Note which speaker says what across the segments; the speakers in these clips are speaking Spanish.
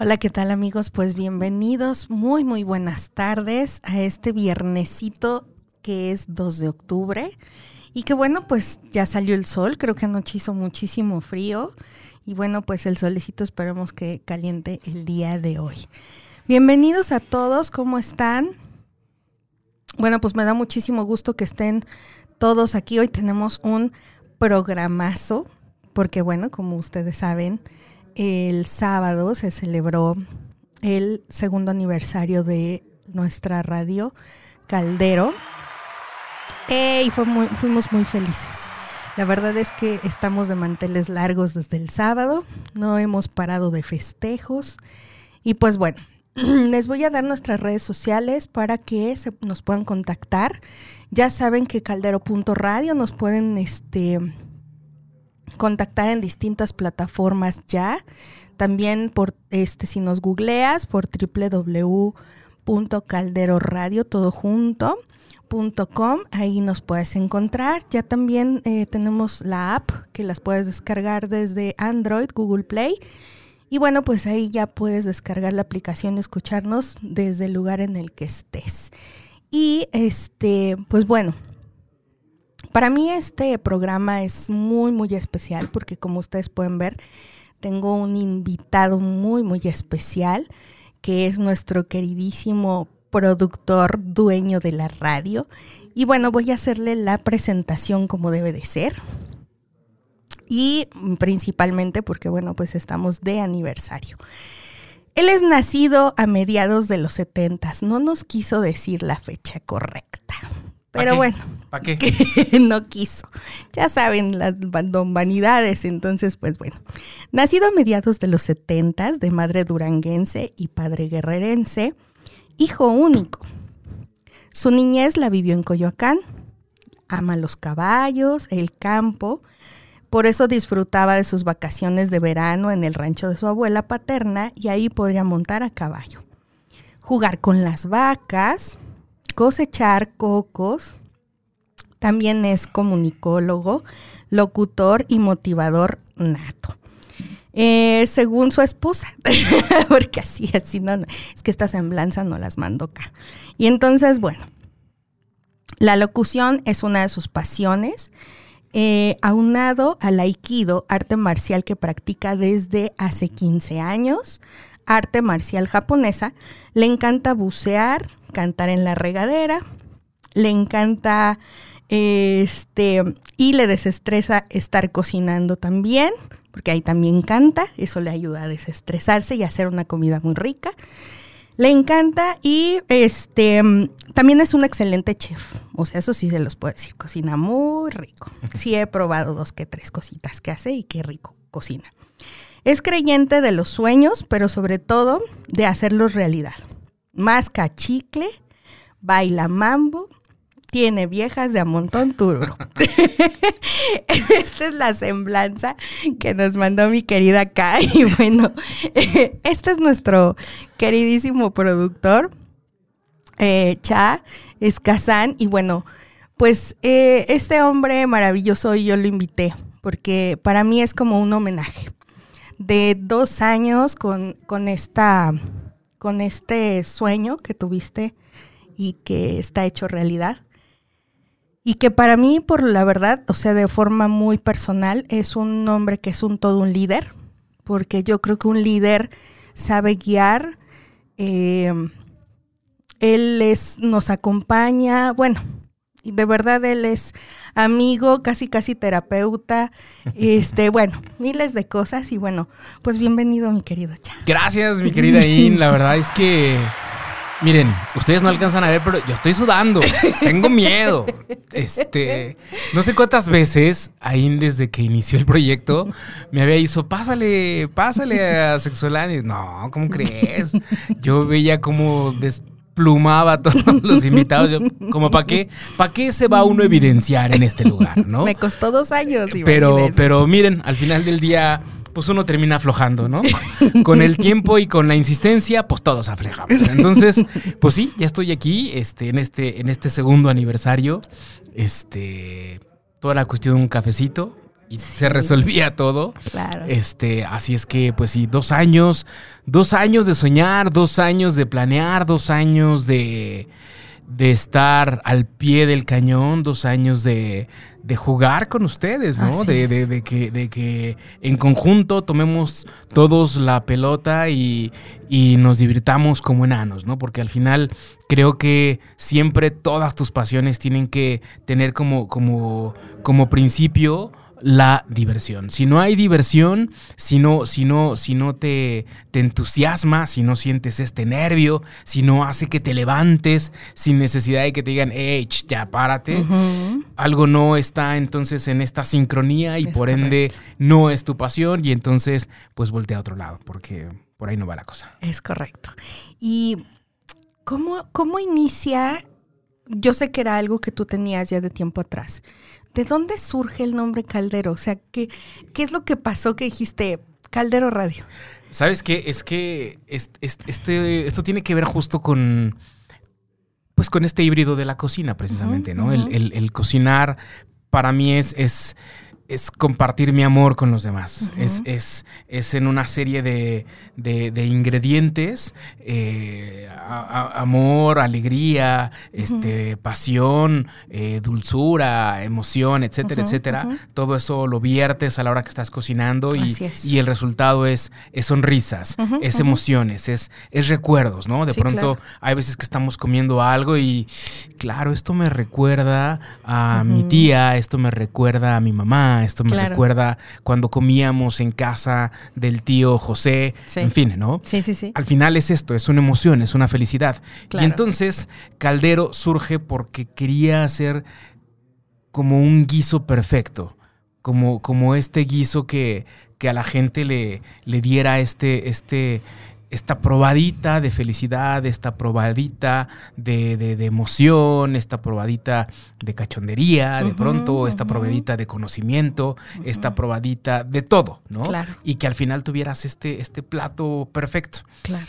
Speaker 1: Hola, ¿qué tal amigos? Pues bienvenidos, muy muy buenas tardes a este viernesito que es 2 de octubre y que bueno, pues ya salió el sol, creo que anoche hizo muchísimo frío y bueno, pues el solecito esperemos que caliente el día de hoy. Bienvenidos a todos, ¿cómo están? Bueno, pues me da muchísimo gusto que estén todos aquí. Hoy tenemos un programazo, porque bueno, como ustedes saben, el sábado se celebró el segundo aniversario de nuestra radio Caldero y fuimos muy felices. La verdad es que estamos de manteles largos desde el sábado, no hemos parado de festejos y pues bueno, les voy a dar nuestras redes sociales para que se, nos puedan contactar. Ya saben que caldero.radio nos pueden este, contactar en distintas plataformas ya. También por este, si nos googleas por www.calderoradio todo junto. ahí nos puedes encontrar. Ya también eh, tenemos la app que las puedes descargar desde Android, Google Play y bueno, pues ahí ya puedes descargar la aplicación y escucharnos desde el lugar en el que estés. Y este, pues bueno, para mí este programa es muy, muy especial porque como ustedes pueden ver, tengo un invitado muy, muy especial que es nuestro queridísimo productor, dueño de la radio. Y bueno, voy a hacerle la presentación como debe de ser y principalmente porque, bueno, pues estamos de aniversario. Él es nacido a mediados de los 70, no nos quiso decir la fecha correcta. Pero bueno,
Speaker 2: ¿para qué?
Speaker 1: no quiso. Ya saben las vanidades, entonces pues bueno. Nacido a mediados de los 70 de madre duranguense y padre guerrerense, hijo único. Su niñez la vivió en Coyoacán. Ama los caballos, el campo por eso disfrutaba de sus vacaciones de verano en el rancho de su abuela paterna y ahí podría montar a caballo. Jugar con las vacas, cosechar cocos. También es comunicólogo, locutor y motivador nato. Eh, según su esposa, porque así, así no, es que esta semblanza no las mando acá. Y entonces, bueno, la locución es una de sus pasiones eh, aunado al aikido, arte marcial que practica desde hace 15 años, arte marcial japonesa, le encanta bucear, cantar en la regadera, le encanta este y le desestresa estar cocinando también, porque ahí también canta, eso le ayuda a desestresarse y a hacer una comida muy rica. Le encanta y este también es un excelente chef. O sea, eso sí se los puedo decir. Cocina muy rico. Sí he probado dos que tres cositas que hace y qué rico cocina. Es creyente de los sueños, pero sobre todo de hacerlos realidad. Más cachicle, baila mambo tiene viejas de a montón tururo. Esta es la semblanza que nos mandó mi querida Kai. Y bueno, este es nuestro queridísimo productor, eh, Cha Escazán. Y bueno, pues eh, este hombre maravilloso yo lo invité porque para mí es como un homenaje de dos años con, con, esta, con este sueño que tuviste y que está hecho realidad. Y que para mí, por la verdad, o sea, de forma muy personal, es un hombre que es un todo un líder, porque yo creo que un líder sabe guiar, eh, él es, nos acompaña, bueno, de verdad él es amigo, casi casi terapeuta, este, bueno, miles de cosas y bueno, pues bienvenido mi querido Cha.
Speaker 2: Gracias mi querida In, la verdad es que Miren, ustedes no alcanzan a ver, pero yo estoy sudando. Tengo miedo. Este, no sé cuántas veces, ahí desde que inició el proyecto, me había dicho, pásale, pásale a Sexualani. No, ¿cómo crees? Yo veía como desplumaba a todos los invitados. Yo, como, ¿para qué? ¿Para qué se va uno a evidenciar en este lugar, no?
Speaker 1: Me costó dos años.
Speaker 2: Pero, pero miren, al final del día pues uno termina aflojando, ¿no? con el tiempo y con la insistencia, pues todos aflojamos. Entonces, pues sí, ya estoy aquí, este, en este, en este segundo aniversario, este, toda la cuestión de un cafecito, y se resolvía todo.
Speaker 1: Claro.
Speaker 2: Este, así es que, pues sí, dos años, dos años de soñar, dos años de planear, dos años de, de estar al pie del cañón, dos años de, de jugar con ustedes, ¿no? De, de- de que, de que en conjunto tomemos todos la pelota y, y nos divirtamos como enanos, ¿no? Porque al final creo que siempre todas tus pasiones tienen que tener como, como, como principio la diversión. Si no hay diversión, si no, si no, si no te, te entusiasma, si no sientes este nervio, si no hace que te levantes sin necesidad de que te digan, hey, ya párate, algo no está entonces en esta sincronía y
Speaker 1: Es
Speaker 2: por ende no es tu pasión y entonces pues voltea a otro lado porque por ahí no va la cosa.
Speaker 1: Es correcto. ¿Y cómo, cómo inicia? Yo sé que era algo que tú tenías ya de tiempo atrás. ¿De dónde surge el nombre Caldero? O sea, ¿qué, qué es lo que pasó que dijiste Caldero Radio?
Speaker 2: ¿Sabes qué? Es que es- es- este, esto tiene que ver justo con. Pues con este híbrido de la cocina, precisamente, ¿no? El, el cocinar para mí es, es, es compartir mi amor con los demás. Es, es, es en una serie de, de- de ingredientes: eh, a- a- amor, alegría, este, pasión, eh, dulzura, emoción, etcétera, etcétera. Todo eso lo viertes a la hora que estás cocinando y,
Speaker 1: es.
Speaker 2: y el resultado es, es sonrisas, es emociones, es, es recuerdos, ¿no? De
Speaker 1: Sí,
Speaker 2: pronto
Speaker 1: claro.
Speaker 2: hay veces que estamos comiendo algo y, claro, esto me recuerda a mi tía, esto me recuerda a mi mamá, esto me
Speaker 1: Claro.
Speaker 2: recuerda cuando comíamos en casa del tío José,
Speaker 1: Sí.
Speaker 2: en fin, ¿no?
Speaker 1: Sí, sí, sí.
Speaker 2: Al final es esto, es una emoción, es una felicidad.
Speaker 1: Claro.
Speaker 2: Y entonces Caldero surge porque quería hacer como un guiso perfecto, como, como este guiso que, que a la gente le, le diera este, este, esta probadita de felicidad, esta probadita de, de- de emoción, esta probadita de cachondería, de pronto, esta probadita de conocimiento, esta probadita de todo, ¿no?
Speaker 1: Claro.
Speaker 2: Y que al final tuvieras este, este plato perfecto.
Speaker 1: Claro.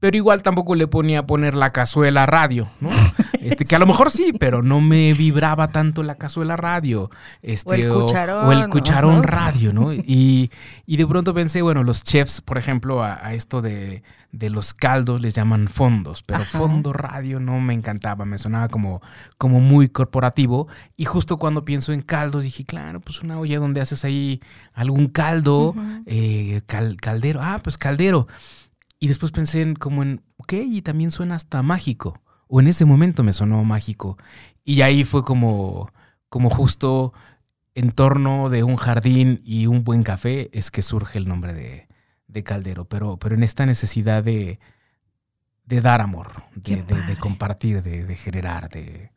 Speaker 2: Pero igual tampoco le ponía a poner la cazuela radio, ¿no? Este, que a lo mejor sí, pero no me vibraba tanto la cazuela radio. Este,
Speaker 1: O el cucharón,
Speaker 2: o el cucharón
Speaker 1: ¿no?
Speaker 2: radio, ¿no? Y, y de pronto pensé, bueno, los chefs, por ejemplo, a, a esto de, de los caldos les llaman fondos, pero
Speaker 1: Ajá.
Speaker 2: fondo radio no me encantaba, me sonaba como, como muy corporativo. Y justo cuando pienso en caldos, dije, claro, pues una olla donde haces ahí algún caldo, eh, cal- caldero, ah, pues caldero. Y después pensé en como en, ok, y también suena hasta mágico. O en ese momento me sonó mágico. Y ahí fue como, como justo en torno de un jardín y un buen café es que surge el nombre de, de Caldero. Pero, pero en esta necesidad de, de dar amor, de, de- compartir, de, de generar, de,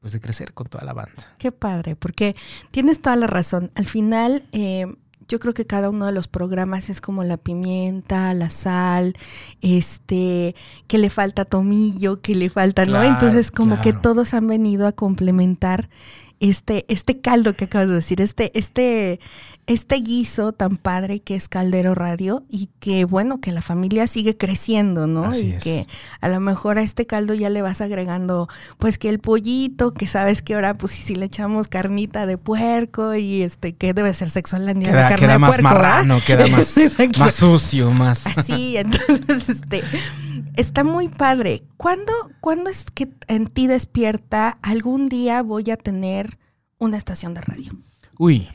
Speaker 2: pues de crecer con toda la banda.
Speaker 1: Qué padre, porque tienes toda la razón. Al final, eh, yo creo que cada uno de los programas es como la pimienta, la sal, este, que le falta tomillo, que le falta, ¿no? Entonces, como que todos han venido a complementar este, este caldo que acabas de decir, este, este, este guiso tan padre que es Caldero Radio y que bueno, que la familia sigue creciendo, ¿no?
Speaker 2: Así
Speaker 1: y
Speaker 2: es.
Speaker 1: que a lo mejor a este caldo ya le vas agregando, pues que el pollito, que sabes que ahora, pues si le echamos carnita de puerco y este, que debe ser sexual
Speaker 2: Queda,
Speaker 1: carne
Speaker 2: queda
Speaker 1: de
Speaker 2: más
Speaker 1: puerco, ¿verdad?
Speaker 2: marrano, queda más, más sucio, más...
Speaker 1: Así, entonces, este, está muy padre. ¿Cuándo, ¿Cuándo es que en ti despierta algún día voy a tener una estación de radio?
Speaker 2: Uy.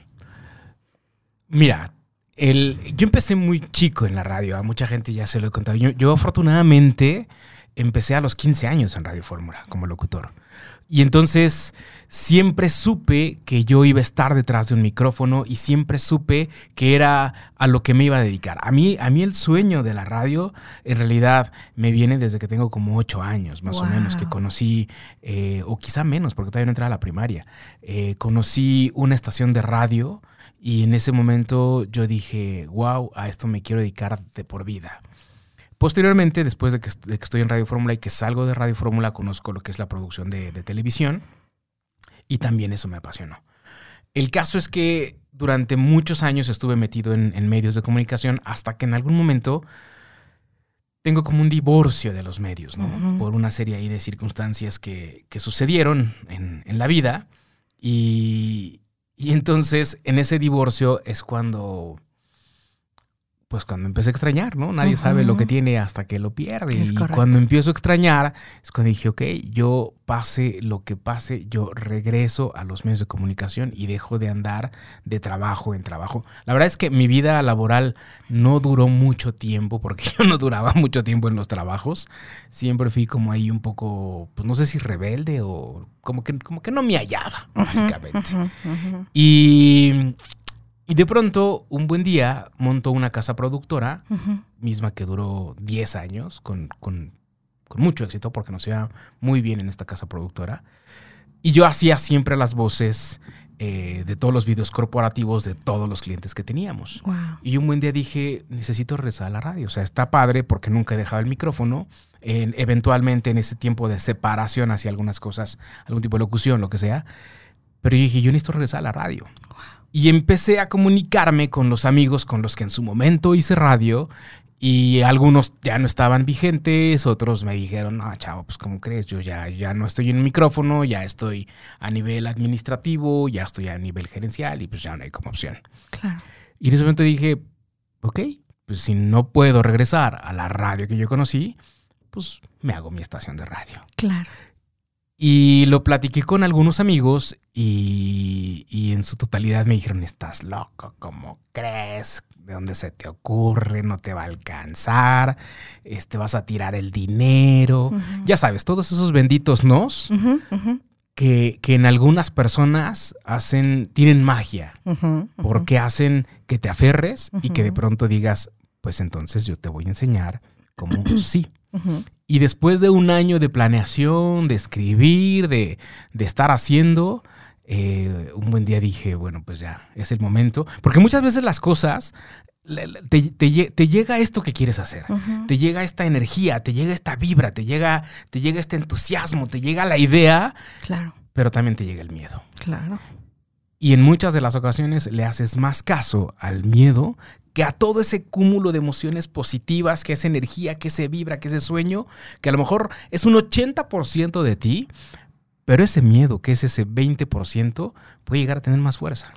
Speaker 2: Mira, el, yo empecé muy chico en la radio. A mucha gente ya se lo he contado. Yo, yo afortunadamente empecé a los 15 años en Radio Fórmula como locutor. Y entonces siempre supe que yo iba a estar detrás de un micrófono y siempre supe que era a lo que me iba a dedicar. A mí, a mí el sueño de la radio en realidad me viene desde que tengo como ocho años, más o menos, que conocí, eh, o quizá menos, porque todavía no entraba a la primaria. Eh, conocí una estación de radio y en ese momento yo dije, wow, a esto me quiero dedicar de por vida. Posteriormente, después de que, de que estoy en Radio Fórmula y que salgo de Radio Fórmula, conozco lo que es la producción de, de televisión y también eso me apasionó. El caso es que durante muchos años estuve metido en, en medios de comunicación hasta que en algún momento tengo como un divorcio de los medios, ¿no?
Speaker 1: Ujú.
Speaker 2: Por una serie ahí de circunstancias que, que sucedieron en, en la vida y, Y entonces en ese divorcio es cuando pues cuando empecé a extrañar, ¿no? Nadie sabe lo que tiene hasta que lo pierde. y cuando empiezo a extrañar, es cuando dije, ok, yo pase lo que pase, yo regreso a los medios de comunicación y dejo de andar de trabajo en trabajo. La verdad es que mi vida laboral no duró mucho tiempo, porque yo no duraba mucho tiempo en los trabajos. Siempre fui como ahí un poco, pues no sé si rebelde o como que, como que no me hallaba, básicamente. y y de pronto, un buen día, montó una casa productora, misma que duró 10 años, con, mucho éxito, porque nos iba muy bien en esta casa productora. Y yo hacía siempre las voces eh, de todos los videos corporativos de todos los clientes que teníamos. Y un buen día dije, necesito regresar a la radio. O sea, está padre porque nunca he dejado el micrófono. eventualmente en ese tiempo de separación hacia algunas cosas, algún tipo de locución, lo que sea. Pero yo dije, yo necesito regresar a la radio. Y empecé a comunicarme con los amigos con los que en su momento hice radio y algunos ya no estaban vigentes, otros me dijeron, no, chavo, pues ¿cómo crees? Yo ya, ya no estoy en un micrófono, ya estoy a nivel administrativo, ya estoy a nivel gerencial y pues ya no hay como opción. Claro. Y en ese momento dije, ok, pues si no puedo regresar a la radio que yo conocí, pues me hago mi estación de radio.
Speaker 1: Claro.
Speaker 2: Y lo platiqué con algunos amigos y, en su totalidad me dijeron, estás loco, ¿cómo crees? ¿De dónde se te ocurre? No te va a alcanzar, este, vas a tirar el dinero. Ya sabes, todos esos benditos nos Que, en algunas personas hacen, tienen magia, porque hacen que te aferres y que de pronto digas, pues entonces yo te voy a enseñar cómo sí. Y después de un año de planeación, de escribir, de, estar haciendo, eh, un buen día dije, bueno, pues ya, es el momento. Porque muchas veces las cosas, te, llega esto que quieres hacer, te llega esta energía, te llega esta vibra, te llega, te llega este entusiasmo, te llega la idea,
Speaker 1: claro.
Speaker 2: pero también te llega el miedo.
Speaker 1: Claro.
Speaker 2: Y en muchas de las ocasiones le haces más caso al miedo que a todo ese cúmulo de emociones positivas, que esa energía, que ese vibra, que ese sueño, que a lo mejor es un 80% de ti, pero ese miedo, que es ese 20%, puede llegar a tener más fuerza.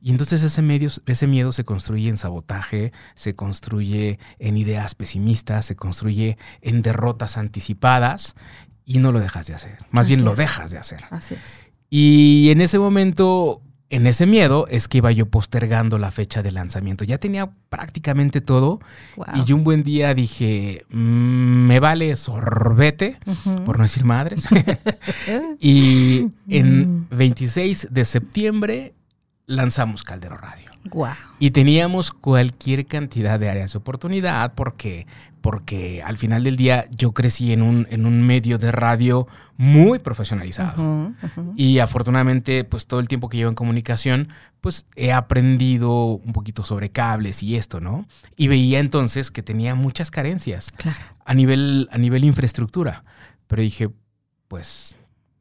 Speaker 2: Y entonces ese, medio, ese miedo se construye en sabotaje, se construye en ideas pesimistas, se construye en derrotas anticipadas y no lo dejas de hacer. Más bien lo dejas de hacer.
Speaker 1: Así es.
Speaker 2: Y en ese momento en ese miedo es que iba yo postergando la fecha de lanzamiento. Ya tenía prácticamente todo. Y un buen día dije, mm, me vale sorbete, por no decir madres. y en 26 de septiembre lanzamos Caldero Radio. Y teníamos cualquier cantidad de áreas de oportunidad porque, porque al final del día yo crecí en un, en un medio de radio muy profesionalizado. Y afortunadamente, pues todo el tiempo que llevo en comunicación, pues he aprendido un poquito sobre cables y esto, ¿no? Y veía entonces que tenía muchas carencias a, nivel, a nivel infraestructura. Pero dije, pues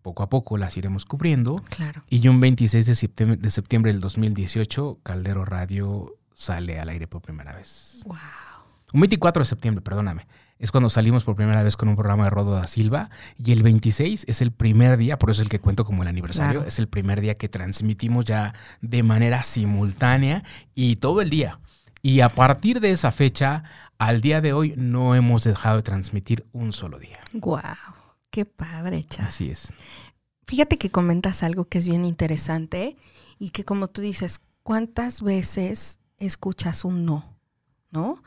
Speaker 2: poco a poco las iremos cubriendo.
Speaker 1: Claro.
Speaker 2: Y un 26 de septiembre, de septiembre del 2018, Caldero Radio sale al aire por primera vez.
Speaker 1: Wow.
Speaker 2: Un 24 de septiembre, perdóname. Es cuando salimos por primera vez con un programa de Rodo da Silva. Y el 26 es el primer día, por eso es el que cuento como el aniversario, es el primer día que transmitimos ya de manera simultánea y todo el día. Y a partir de esa fecha, al día de hoy, no hemos dejado de transmitir un solo día.
Speaker 1: Wow. Qué padre, Chas.
Speaker 2: Así es.
Speaker 1: Fíjate que comentas algo que es bien interesante y que como tú dices, ¿cuántas veces escuchas un no? ¿No?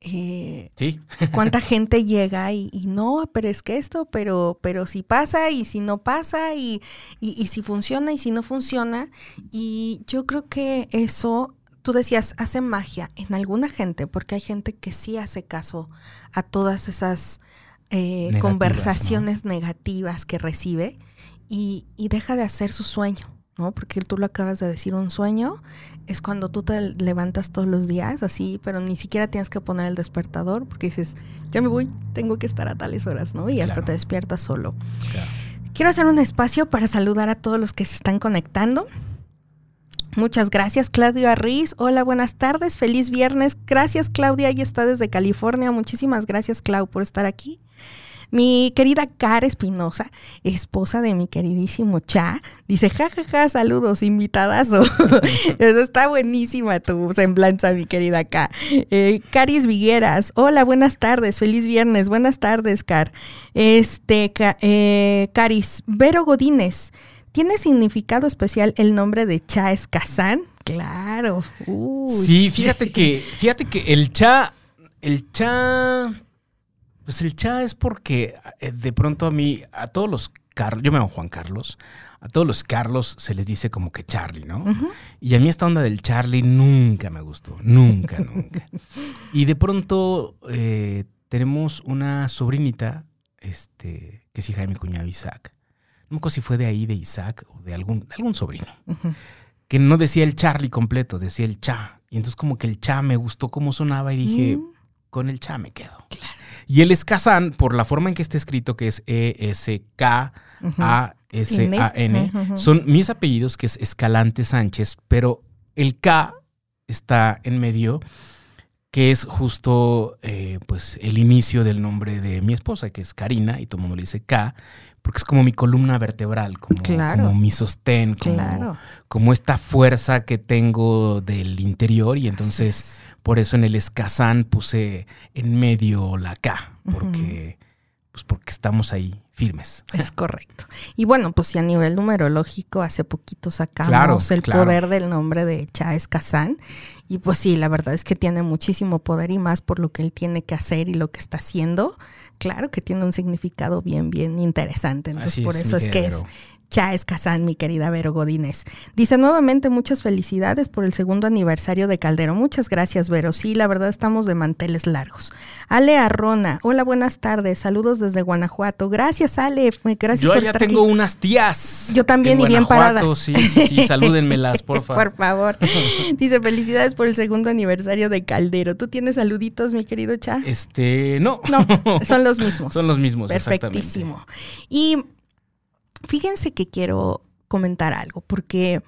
Speaker 2: Eh, sí.
Speaker 1: ¿Cuánta gente llega y, no, pero es que esto, pero, pero si pasa y si no pasa y, y, si funciona y si no funciona? Y yo creo que eso, tú decías, hace magia en alguna gente, porque hay gente que sí hace caso a todas esas eh, conversaciones negativas que recibe y, deja de hacer su sueño, ¿no? Porque tú lo acabas de decir, un sueño es cuando tú te levantas todos los días así, pero ni siquiera tienes que poner el despertador porque dices, ya me voy, tengo que estar a tales horas, ¿no? Y hasta te despiertas solo. Quiero hacer un espacio para saludar a todos los que se están conectando. Muchas gracias, Claudia Riz. Hola, buenas tardes. Feliz viernes. Gracias, Claudia. Ahí está desde California. Muchísimas gracias, Clau, por estar aquí. Mi querida Cara Espinosa, esposa de mi queridísimo Cha, dice, jajaja, ja, ja, saludos, invitadas. Está buenísima tu semblanza, mi querida K. Eh, Caris Vigueras, hola, buenas tardes, feliz viernes, buenas tardes, Car. Este, eh, Caris, Vero Godínez, ¿tiene significado especial el nombre de Cha Escazán? Claro.
Speaker 2: sí, fíjate que, fíjate que el Cha, el Cha pues el cha es porque eh, de pronto a mí, a todos los Carlos, yo me llamo Juan Carlos, a todos los Carlos se les dice como que Charlie, ¿no? Y a mí esta onda del Charlie nunca me gustó, nunca, nunca. Y de pronto eh, tenemos una sobrinita, este, que es hija de mi cuñado Isaac. No me acuerdo si fue de ahí, de Isaac, o de algún, algún sobrino. Que no decía el Charlie completo, decía el Cha. Y entonces como que el Cha me gustó cómo sonaba y dije, mm. con el Cha me quedo. Claro. Y el Escazán, por la forma en que está escrito, que es E-S-K-A-S-A-N, son mis apellidos, que es Escalante Sánchez, pero el K está en medio, que es justo eh, pues el inicio del nombre de mi esposa, que es Karina, y todo el mundo le dice K, porque es como mi columna vertebral, como, como mi sostén, como, como, esta fuerza que tengo del interior, y entonces por eso en el escazán puse en medio la K, porque, pues porque estamos ahí firmes.
Speaker 1: Es correcto. Y bueno, pues si a nivel numerológico hace poquito sacamos el poder del nombre de Cha Escazán. Y pues sí, la verdad es que tiene muchísimo poder y más por lo que él tiene que hacer y lo que está haciendo. Claro que tiene un significado bien, bien interesante. Entonces, por eso es que es Cha Escazán, mi querida Vero Godínez. Dice nuevamente muchas felicidades por el segundo aniversario de Caldero. Muchas gracias, Vero. Sí, la verdad estamos de manteles largos. Ale Arrona, hola, buenas tardes. Saludos desde Guanajuato. Gracias, Ale. Gracias
Speaker 2: Yo ya tengo unas tías.
Speaker 1: Yo también y bien paradas.
Speaker 2: Sí, sí, sí, salúdenmelas, por favor.
Speaker 1: por favor. Dice felicidades por el segundo aniversario de Caldero. ¿Tú tienes saluditos, mi querido Cha?
Speaker 2: Este, no.
Speaker 1: No, son los mismos.
Speaker 2: Son los mismos,
Speaker 1: Perfectísimo. Y Fíjense que quiero comentar algo, porque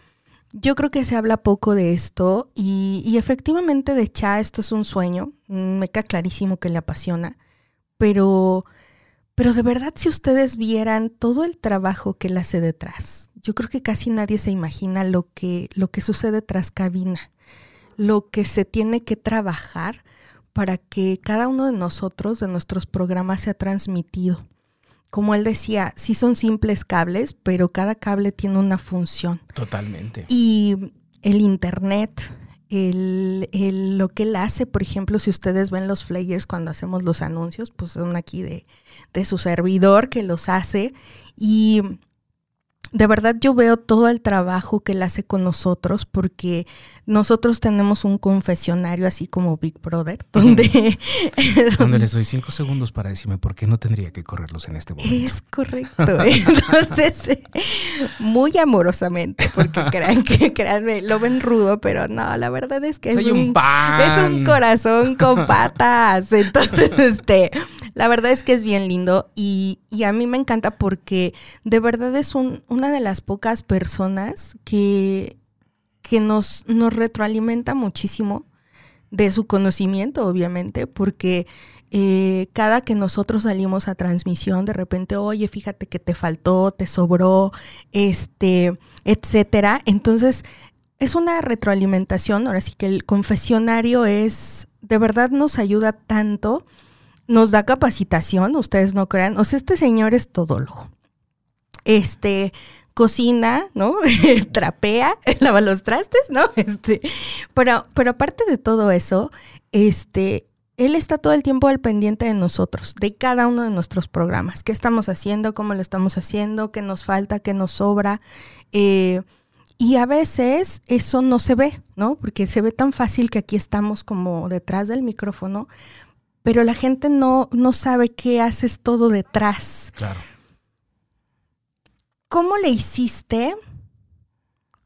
Speaker 1: yo creo que se habla poco de esto y, efectivamente de Cha esto es un sueño, mm, me queda clarísimo que le apasiona, pero, pero de verdad si ustedes vieran todo el trabajo que él hace detrás, yo creo que casi nadie se imagina lo que, lo que sucede tras cabina, lo que se tiene que trabajar para que cada uno de nosotros, de nuestros programas, sea transmitido como él decía, sí son simples cables, pero cada cable tiene una función.
Speaker 2: Totalmente.
Speaker 1: Y el Internet, el, lo que él hace, por ejemplo, si ustedes ven los flyers cuando hacemos los anuncios, pues son aquí de, de su servidor que los hace. Y de verdad yo veo todo el trabajo que él hace con nosotros porque nosotros tenemos un confesionario así como Big Brother, donde...
Speaker 2: donde les doy cinco segundos para decirme por qué no tendría que correrlos en este momento.
Speaker 1: Es correcto. Entonces, muy amorosamente, porque crean que, créanme, lo ven rudo, pero no, la verdad es que es
Speaker 2: un,
Speaker 1: es un corazón con patas. Entonces, este, la verdad es que es bien lindo y, y a mí me encanta porque de verdad es un, una de las pocas personas que que nos, nos retroalimenta muchísimo de su conocimiento, obviamente, porque eh, cada que nosotros salimos a transmisión, de repente, oye, fíjate que te faltó, te sobró, este, etcétera. Entonces, es una retroalimentación. Ahora sí que el confesionario es, de verdad nos ayuda tanto, nos da capacitación, ustedes no crean. O sea, este señor es todólogo. Este, cocina, ¿no? Trapea, lava los trastes, ¿no? Este, pero, pero aparte de todo eso, este, él está todo el tiempo al pendiente de nosotros, de cada uno de nuestros programas. ¿Qué estamos haciendo? ¿Cómo lo estamos haciendo? ¿Qué nos falta? ¿Qué nos sobra? Eh, y a veces eso no se ve, ¿no? Porque se ve tan fácil que aquí estamos como detrás del micrófono, pero la gente no, no sabe qué haces todo detrás.
Speaker 2: Claro.
Speaker 1: ¿Cómo le hiciste?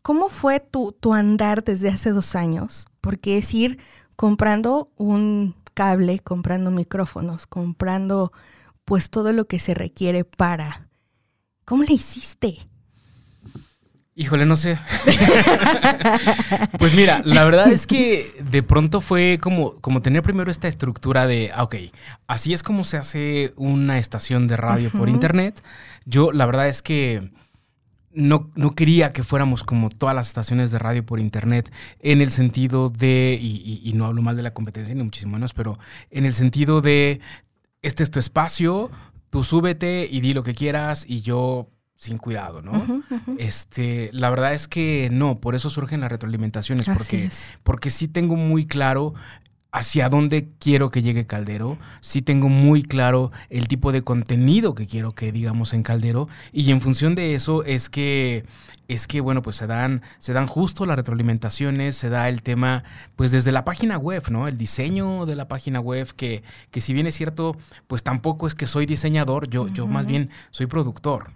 Speaker 1: ¿Cómo fue tu, tu andar desde hace dos años? Porque es ir comprando un cable, comprando micrófonos, comprando pues todo lo que se requiere para... ¿Cómo le hiciste?
Speaker 2: Híjole, no sé. pues mira, la verdad es que de pronto fue como, como tener primero esta estructura de, ah, ok, así es como se hace una estación de radio por internet. Yo la verdad es que no, no, quería que fuéramos como todas las estaciones de radio por internet en el sentido de, y, y no hablo mal de la competencia ni muchísimo menos, pero en el sentido de, este es tu espacio, tú súbete y di lo que quieras y yo sin cuidado, ¿no? Este, la verdad es que no, por eso surgen las retroalimentaciones, porque, porque sí tengo muy claro hacia dónde quiero que llegue Caldero, sí tengo muy claro el tipo de contenido que quiero que digamos en Caldero. Y en función de eso es que es que bueno, pues se dan se dan justo las retroalimentaciones, se da el tema pues desde la página web, ¿no? El diseño de la página web que que si bien es cierto, pues tampoco es que soy diseñador, yo yo más bien soy productor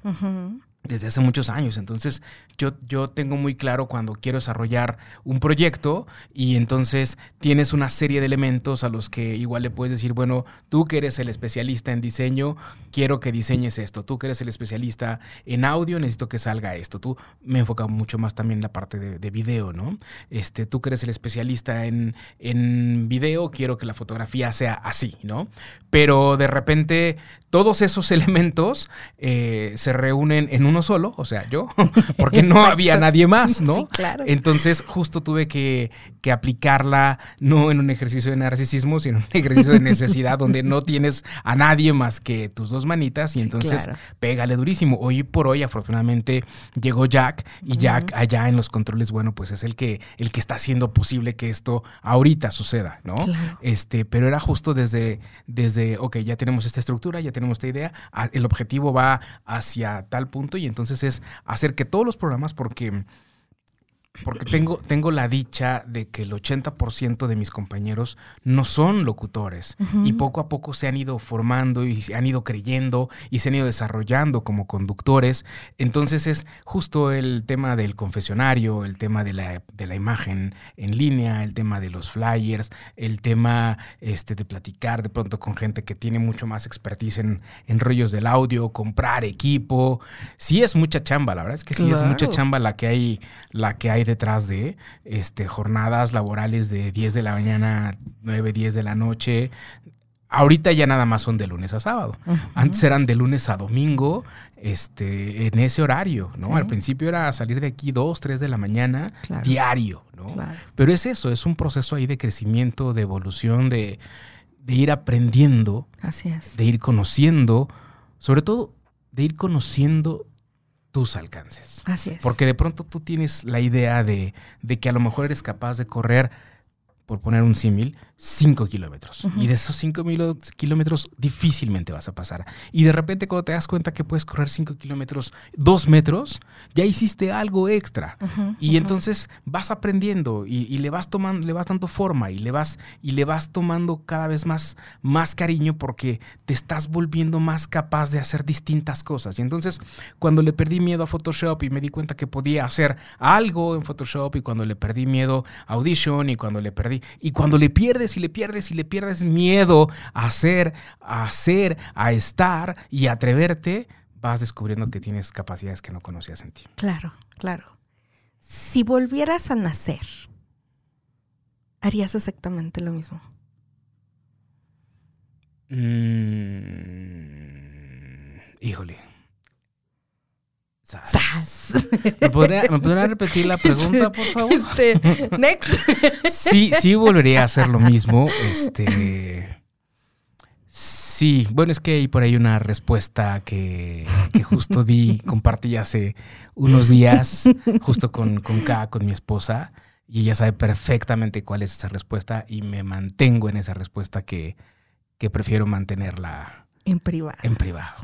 Speaker 2: desde hace muchos años. Entonces, yo, yo tengo muy claro cuando quiero desarrollar un proyecto y entonces tienes una serie de elementos a los que igual le puedes decir, bueno, tú que eres el especialista en diseño, quiero que diseñes esto. Tú que eres el especialista en audio, necesito que salga esto. Tú me enfoca mucho más también en la parte de, video, ¿no? Este, tú que eres el especialista en, en video, quiero que la fotografía sea así, ¿no? Pero de repente todos esos elementos eh, se reúnen en uno solo, o sea, yo, porque no había nadie más, ¿no?
Speaker 1: Sí, claro.
Speaker 2: Entonces, justo tuve que, que, aplicarla no en un ejercicio de narcisismo, sino en un ejercicio de necesidad donde no tienes a nadie más que tus dos manitas y entonces pégale durísimo. Hoy por hoy, afortunadamente, llegó Jack y Jack allá en los controles, bueno, pues es el que, el que está haciendo posible que esto ahorita suceda, ¿no? Este, pero era justo desde, desde, ok, ya tenemos esta estructura, ya tenemos esta idea, el objetivo va hacia tal punto y entonces es hacer que todos los programas, porque porque tengo, tengo la dicha de que el 80% de mis compañeros no son locutores y poco a poco se han ido formando y se han ido creyendo y se han ido desarrollando como conductores. Entonces es justo el tema del confesionario, el tema de la, de la imagen en línea, el tema de los flyers, el tema este, de platicar de pronto con gente que tiene mucho más expertise en, en rollos del audio, comprar equipo. Sí es mucha chamba, la verdad es que sí es mucha chamba la que hay, la que hay detrás de este, jornadas laborales de 10 de la mañana, 9, 10 de la noche. Ahorita ya nada más son de lunes a sábado. Antes eran de lunes a domingo, este, en ese horario, ¿no? Al principio era salir de aquí 2, 3 de la mañana, diario, ¿no? Pero es eso, es un proceso ahí de crecimiento, de evolución, de, de ir aprendiendo,
Speaker 1: Así es.
Speaker 2: de ir conociendo, sobre todo de ir conociendo tus alcances.
Speaker 1: Así es.
Speaker 2: Porque de pronto tú tienes la idea de, de que a lo mejor eres capaz de correr por poner un símil, 5 kilómetros. Y de esos 5 kilómetros difícilmente vas a pasar. Y de repente cuando te das cuenta que puedes correr 5 kilómetros, 2 metros, ya hiciste algo extra. y entonces vas aprendiendo y, le vas tomando, le vas dando forma y le vas, y le vas tomando cada vez más, más cariño porque te estás volviendo más capaz de hacer distintas cosas. Y entonces cuando le perdí miedo a Photoshop y me di cuenta que podía hacer algo en Photoshop y cuando le perdí miedo a Audition y cuando le perdí y cuando le pierdes y le pierdes y le pierdes miedo a hacer, a hacer, a estar y a atreverte, vas descubriendo que tienes capacidades que no conocías en ti.
Speaker 1: Claro, claro. Si volvieras a nacer, ¿harías exactamente lo mismo?
Speaker 2: Mm, híjole. ¿Me podría, repetir la pregunta, por favor?
Speaker 1: Este, next.
Speaker 2: Sí, sí volvería a hacer lo mismo. Este. Sí, bueno, es que hay por ahí una respuesta que, justo di, compartí hace unos días, justo con, con K, con mi esposa, y ella sabe perfectamente cuál es esa respuesta y me mantengo en esa respuesta que, que prefiero mantenerla
Speaker 1: en privado.
Speaker 2: En privado.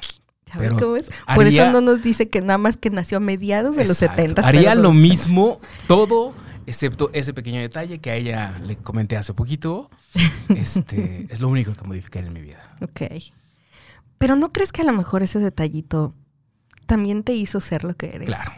Speaker 1: Por eso no nos dice que nada más que nació a mediados de los 70.
Speaker 2: Haría lo mismo todo, excepto ese pequeño detalle que a ella le comenté hace poquito. Este, es lo único que modificaría en mi vida.
Speaker 1: Ok. Pero ¿no crees que a lo mejor ese detallito también te hizo ser lo que eres?
Speaker 2: Claro,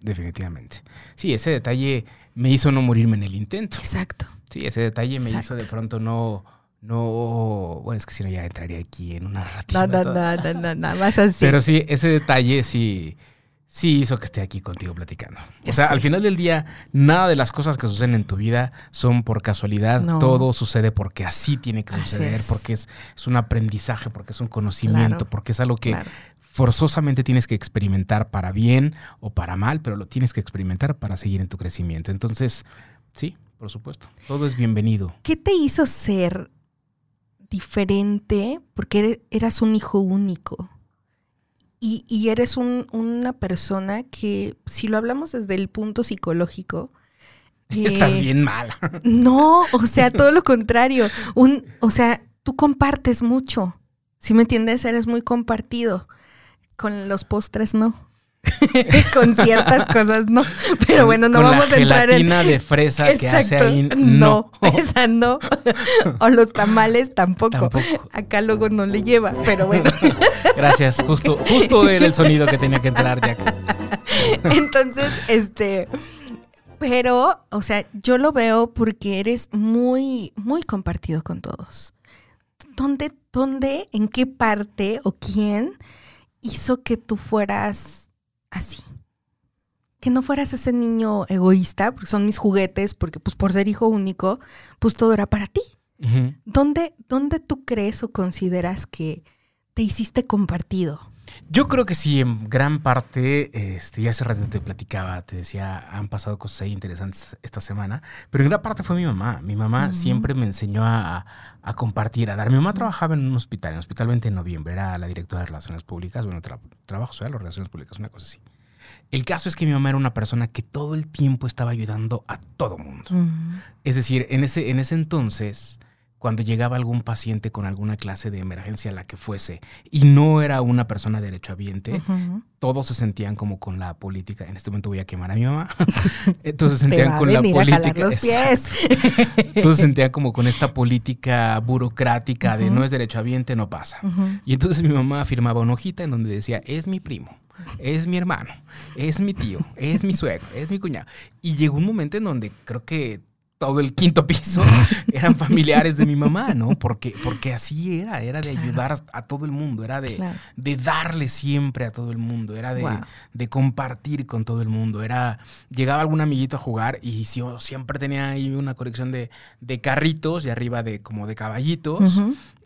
Speaker 2: definitivamente. Sí, ese detalle me hizo no morirme en el intento.
Speaker 1: Exacto.
Speaker 2: Sí, ese detalle me hizo de pronto no no, bueno, es que si no ya entraría aquí en una narrativa.
Speaker 1: No, no, no, no, no, más así.
Speaker 2: Pero sí, ese detalle sí, sí hizo que esté aquí contigo platicando. O sea, al final del día, nada de las cosas que suceden en tu vida son por casualidad. Todo sucede porque así tiene que suceder, porque es, un aprendizaje, porque es un conocimiento, porque es algo que forzosamente tienes que experimentar para bien o para mal, pero lo tienes que experimentar para seguir en tu crecimiento. Entonces, sí, por supuesto, todo es bienvenido.
Speaker 1: ¿Qué te hizo ser diferente? Porque eras un hijo único. Y, eres una persona que, si lo hablamos desde el punto psicológico,
Speaker 2: Estás eh, bien mala.
Speaker 1: No, o sea, todo lo contrario. Un, o sea, tú compartes mucho. Si me entiendes, eres muy compartido. Con los postres no. con ciertas cosas no. Pero bueno, no vamos a entrar
Speaker 2: en. de fresa que hace ahí. No,
Speaker 1: esa no. o los tamales tampoco. Acá luego no le lleva, pero bueno.
Speaker 2: Gracias, justo, justo era el sonido que tenía que entrar, Jack.
Speaker 1: Entonces, este. Pero, o sea, yo lo veo porque eres muy, muy compartido con todos. ¿Dónde, dónde, en qué parte o quién hizo que tú fueras así. Que no fueras ese niño egoísta, porque son mis juguetes, porque pues por ser hijo único, pues todo era para ti. ¿Dónde, ¿Dónde tú crees o consideras que te hiciste compartido?
Speaker 2: Yo creo que sí, en gran parte, este, ya hace rato te platicaba, te decía, han pasado cosas ahí interesantes esta semana, pero en gran parte fue mi mamá. Mi mamá siempre me enseñó a, compartir, a dar. Mi mamá trabajaba en un hospital, en el Hospital 20 de Noviembre, era la directora de Relaciones Públicas, bueno, trabajo social o Relaciones Públicas, una cosa así. El caso es que mi mamá era una persona que todo el tiempo estaba ayudando a todo mundo. Es decir, en ese, en ese entonces cuando llegaba algún paciente con alguna clase de emergencia, la que fuese, y no era una persona derechohabiente, todos se sentían como con la política. En este momento voy a quemar a mi mamá. Entonces se sentían con la política.
Speaker 1: Los pies.
Speaker 2: Entonces se sentían como con esta política burocrática de no es derechohabiente, no pasa. Y entonces mi mamá firmaba una hojita en donde decía, es mi primo. Es mi hermano, es mi tío, es mi suegro, es mi cuñado. Y llegó un momento en donde creo que todo el quinto piso eran familiares de mi mamá, ¿no? Porque, porque así era, era de ayudar a, todo el mundo, era de, de, darle siempre a todo el mundo, era de, de, compartir con todo el mundo, era, llegaba algún amiguito a jugar y yo siempre tenía ahí una colección de, de carritos y arriba de como de caballitos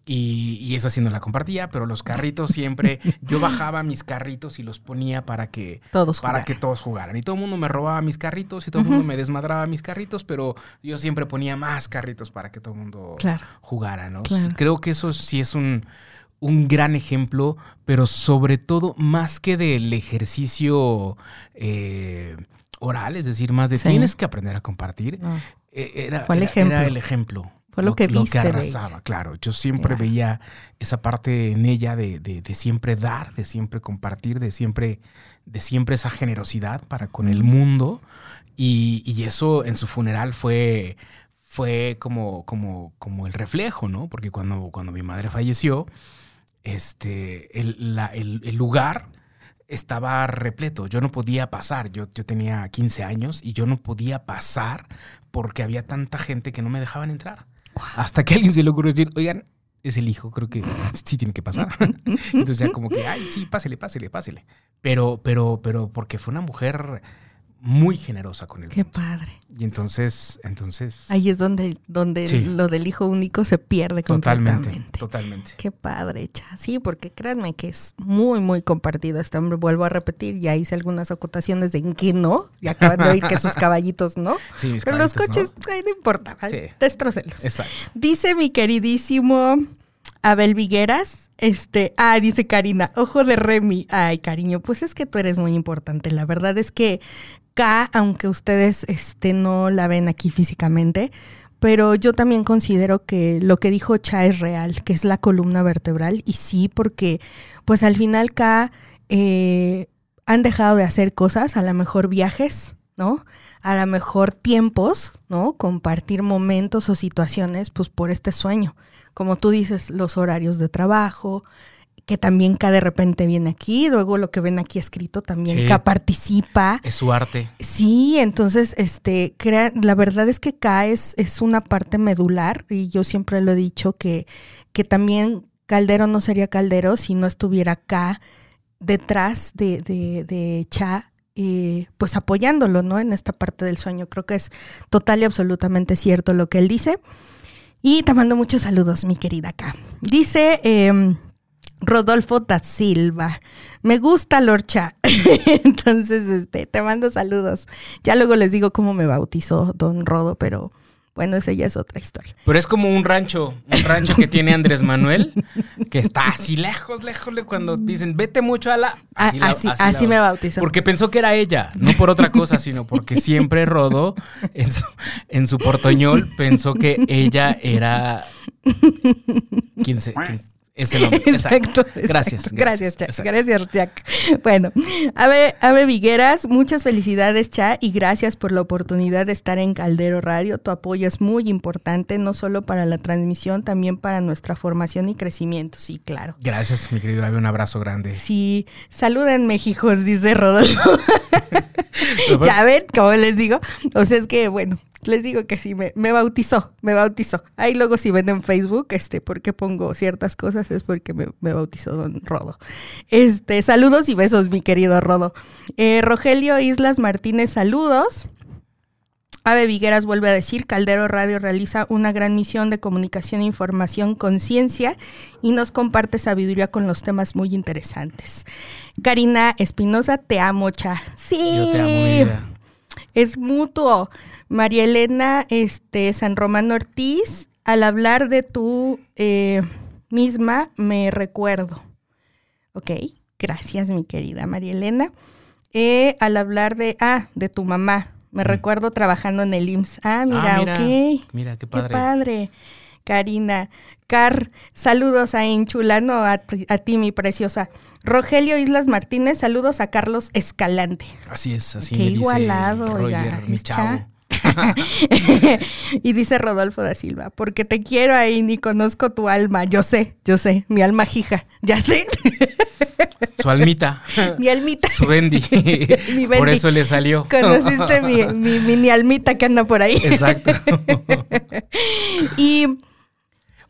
Speaker 2: y, y, esa sí no la compartía, pero los carritos siempre, yo bajaba mis carritos y los ponía para que
Speaker 1: todos,
Speaker 2: para
Speaker 1: jugaran.
Speaker 2: Que todos jugaran. Y todo el mundo me robaba mis carritos y todo el mundo me desmadraba mis carritos, pero yo siempre ponía más carritos para que todo el mundo jugara, ¿no? Creo que eso sí es un, un, gran ejemplo, pero sobre todo más que del ejercicio eh, oral, es decir, más de tienes que aprender a compartir. Eh, era, el era el ejemplo.
Speaker 1: Fue lo, que viste.
Speaker 2: Lo que arrasaba, claro. Yo siempre veía esa parte en ella de, de, siempre dar, de siempre compartir, de siempre, de siempre esa generosidad para con el mundo. Y, y eso en su funeral fue, fue como, como, como el reflejo, ¿no? Porque cuando, cuando mi madre falleció, este, el, la, el, el lugar estaba repleto. Yo no podía pasar. Yo, yo tenía 15 años y yo no podía pasar porque había tanta gente que no me dejaban entrar. Hasta que alguien se le ocurrió decir, oigan, es el hijo, creo que sí tiene que pasar. Entonces ya como que, ay, sí, pásele, pásele, pásele. Pero, pero, pero porque fue una mujer muy generosa con él.
Speaker 1: Qué padre.
Speaker 2: Y entonces, entonces.
Speaker 1: Ahí es donde, donde lo del hijo único se pierde totalmente, completamente.
Speaker 2: Totalmente.
Speaker 1: Qué padre, cha. Sí, porque créanme que es muy, muy compartido este hombre. Vuelvo a repetir, ya hice algunas acotaciones de en qué no. Y acaban de oír que sus caballitos no.
Speaker 2: Sí,
Speaker 1: Pero los coches, ¿no? no importa. Sí. Destrocelos.
Speaker 2: Exacto.
Speaker 1: Dice mi queridísimo Abel Vigueras. Este, ah, dice Karina, ojo de Remy. Ay, cariño, pues es que tú eres muy importante. La verdad es que K, aunque ustedes este, no la ven aquí físicamente, pero yo también considero que lo que dijo Cha es real, que es la columna vertebral, y sí, porque pues al final K eh, han dejado de hacer cosas, a lo mejor viajes, ¿no? A lo mejor tiempos, ¿no? Compartir momentos o situaciones, pues por este sueño. Como tú dices, los horarios de trabajo, que también K de repente viene aquí, luego lo que ven aquí escrito también K participa.
Speaker 2: Es su arte.
Speaker 1: Sí, entonces, este, crea, la verdad es que K es, es una parte medular y yo siempre lo he dicho que, que también Caldero no sería Caldero si no estuviera K detrás de, de, de Cha, eh, pues apoyándolo, ¿no? En esta parte del sueño. Creo que es total y absolutamente cierto lo que él dice. Y te mando muchos saludos, mi querida acá. Dice em, Rodolfo da Silva. Me gusta Lorcha. Entonces, este, te mando saludos. Ya luego les digo cómo me bautizó Don Rodo, pero bueno, esa ya es otra historia.
Speaker 2: Pero es como un rancho, un rancho que tiene Andrés Manuel, que está así lejos, lejos, cuando dicen, vete mucho a la...
Speaker 1: Ah, así, así, me bautizó.
Speaker 2: Porque pensó que era ella, no por otra cosa, sino porque siempre Rodo en su, en su portoñol pensó que ella era... ¿Quién se, es el nombre. Exacto. Gracias,
Speaker 1: gracias. Gracias, Gracias, Jack. Bueno, Ave, Ave Vigueras, muchas felicidades, Cha, y gracias por la oportunidad de estar en Caldero Radio. Tu apoyo es muy importante, no solo para la transmisión, también para nuestra formación y crecimiento. Sí, claro.
Speaker 2: Gracias, mi querido Ave, un abrazo grande.
Speaker 1: Sí, salúdenme, hijos, dice Rodolfo. ya ven, como les digo. O sea, es que, bueno, les digo que sí, me, bautizó, me bautizó. Ahí luego si ven en Facebook, este, porque pongo ciertas cosas, es porque me, bautizó Don Rodo. Este, saludos y besos, mi querido Rodo. Eh, Rogelio Islas Martínez, saludos. Ave Vigueras vuelve a decir, Caldero Radio realiza una gran misión de comunicación, información, conciencia y nos comparte sabiduría con los temas muy interesantes. Karina Espinosa, te amo, cha. Sí. Yo te amo, Es mutuo. María Elena este, San Román Ortiz, al hablar de tu eh, misma, me recuerdo. Ok, gracias, mi querida María Elena. Eh, al hablar de, ah, de tu mamá, me mm. recuerdo trabajando en el IMSS. Ah, mira, ah, ok.
Speaker 2: Mira, qué padre.
Speaker 1: Qué padre. Karina, Car, saludos a Enchulano, a, a, ti, mi preciosa. Rogelio Islas Martínez, saludos a Carlos Escalante.
Speaker 2: Así es, así
Speaker 1: Qué igualado,
Speaker 2: Roger, mi chavo.
Speaker 1: y dice Rodolfo da Silva, porque te quiero ahí ni conozco tu alma. Yo sé, yo sé, mi alma jija, ya sé.
Speaker 2: Su almita.
Speaker 1: Mi almita.
Speaker 2: Su Bendy. Por eso le salió.
Speaker 1: Conociste mi, mi mini almita que anda por ahí.
Speaker 2: Exacto.
Speaker 1: y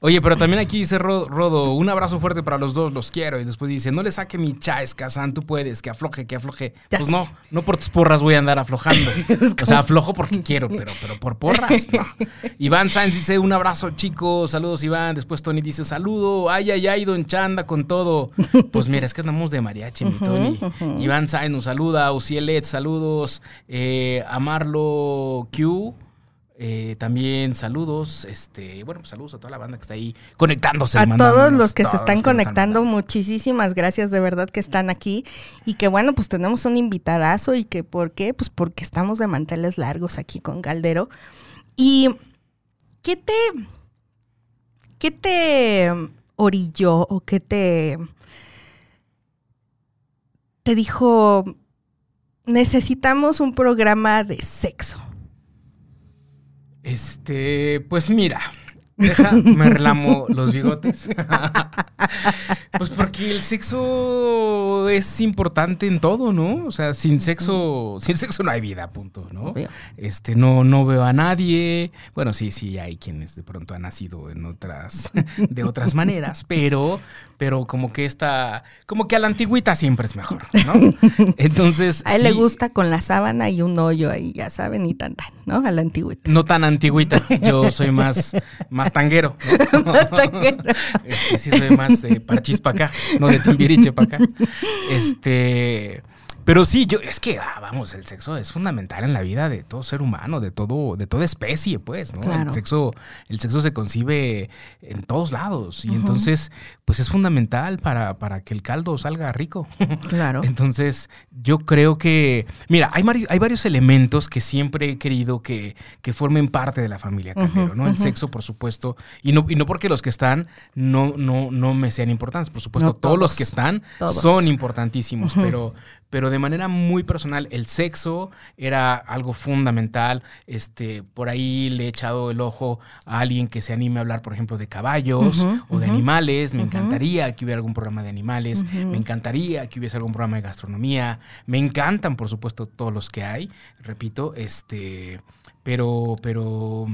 Speaker 2: Oye, pero también aquí dice Rodo, un abrazo fuerte para los dos, los quiero. Y después dice, no le saque mi chais, Kazan, tú puedes, que afloje, que afloje. pues no, no por tus porras voy a andar aflojando. o sea, aflojo porque quiero, pero, pero por porras, no. Iván Sáenz dice, un abrazo, chicos, saludos, Iván. Después Tony dice, saludo, ay, ay, ay, don Chanda con todo. Pues mira, es que andamos de mariachi, mi Tony. Iván Sáenz nos saluda, Ucielet, saludos. Eh, Amarlo Q. Eh, también saludos, este, bueno, pues saludos a toda la banda que está ahí conectándose.
Speaker 1: A todos los que se están conectando, muchísimas gracias de verdad que están aquí y que bueno, pues tenemos un invitadazo y que ¿por qué? Pues porque estamos de manteles largos aquí con Caldero. ¿Y qué te, qué te orilló o qué te, te dijo, necesitamos un programa de sexo?
Speaker 2: Este, pues mira, deja, me relamo los bigotes. pues porque el sexo es importante en todo, ¿no? O sea, sin sexo, sin sexo no hay vida, punto, ¿no? Este, no, no veo a nadie. Bueno, sí, sí, hay quienes de pronto han nacido en otras, de otras maneras, pero pero como que esta, como que a la antigüita siempre es mejor, ¿no? Entonces.
Speaker 1: A él le gusta con la sábana y un hoyo ahí, ya saben, y tan tan, ¿no? A la antigüita.
Speaker 2: No tan antigüita, yo soy más, más tanguero. más tanguero. Este, sí soy más parchis para acá, no de timbiriche para acá. Este. Pero sí, yo, es que, ah, vamos, el sexo es fundamental en la vida de todo ser humano, de todo, de toda especie, pues, ¿no? El sexo, el sexo se concibe en todos lados. Y entonces, pues es fundamental para, para, que el caldo salga rico.
Speaker 1: Claro.
Speaker 2: entonces, yo creo que, mira, hay, hay varios elementos que siempre he querido que, que formen parte de la familia Caldero, ¿no? El sexo, por supuesto, y no, y no porque los que están no, no, no me sean importantes, por supuesto, todos, los que están son importantísimos, pero pero de manera muy personal, el sexo era algo fundamental. Este, por ahí le he echado el ojo a alguien que se anime a hablar, por ejemplo, de caballos o de animales. Me encantaría que hubiera algún programa de animales. Me encantaría que hubiese algún programa de gastronomía. Me encantan, por supuesto, todos los que hay. Repito, este, pero, pero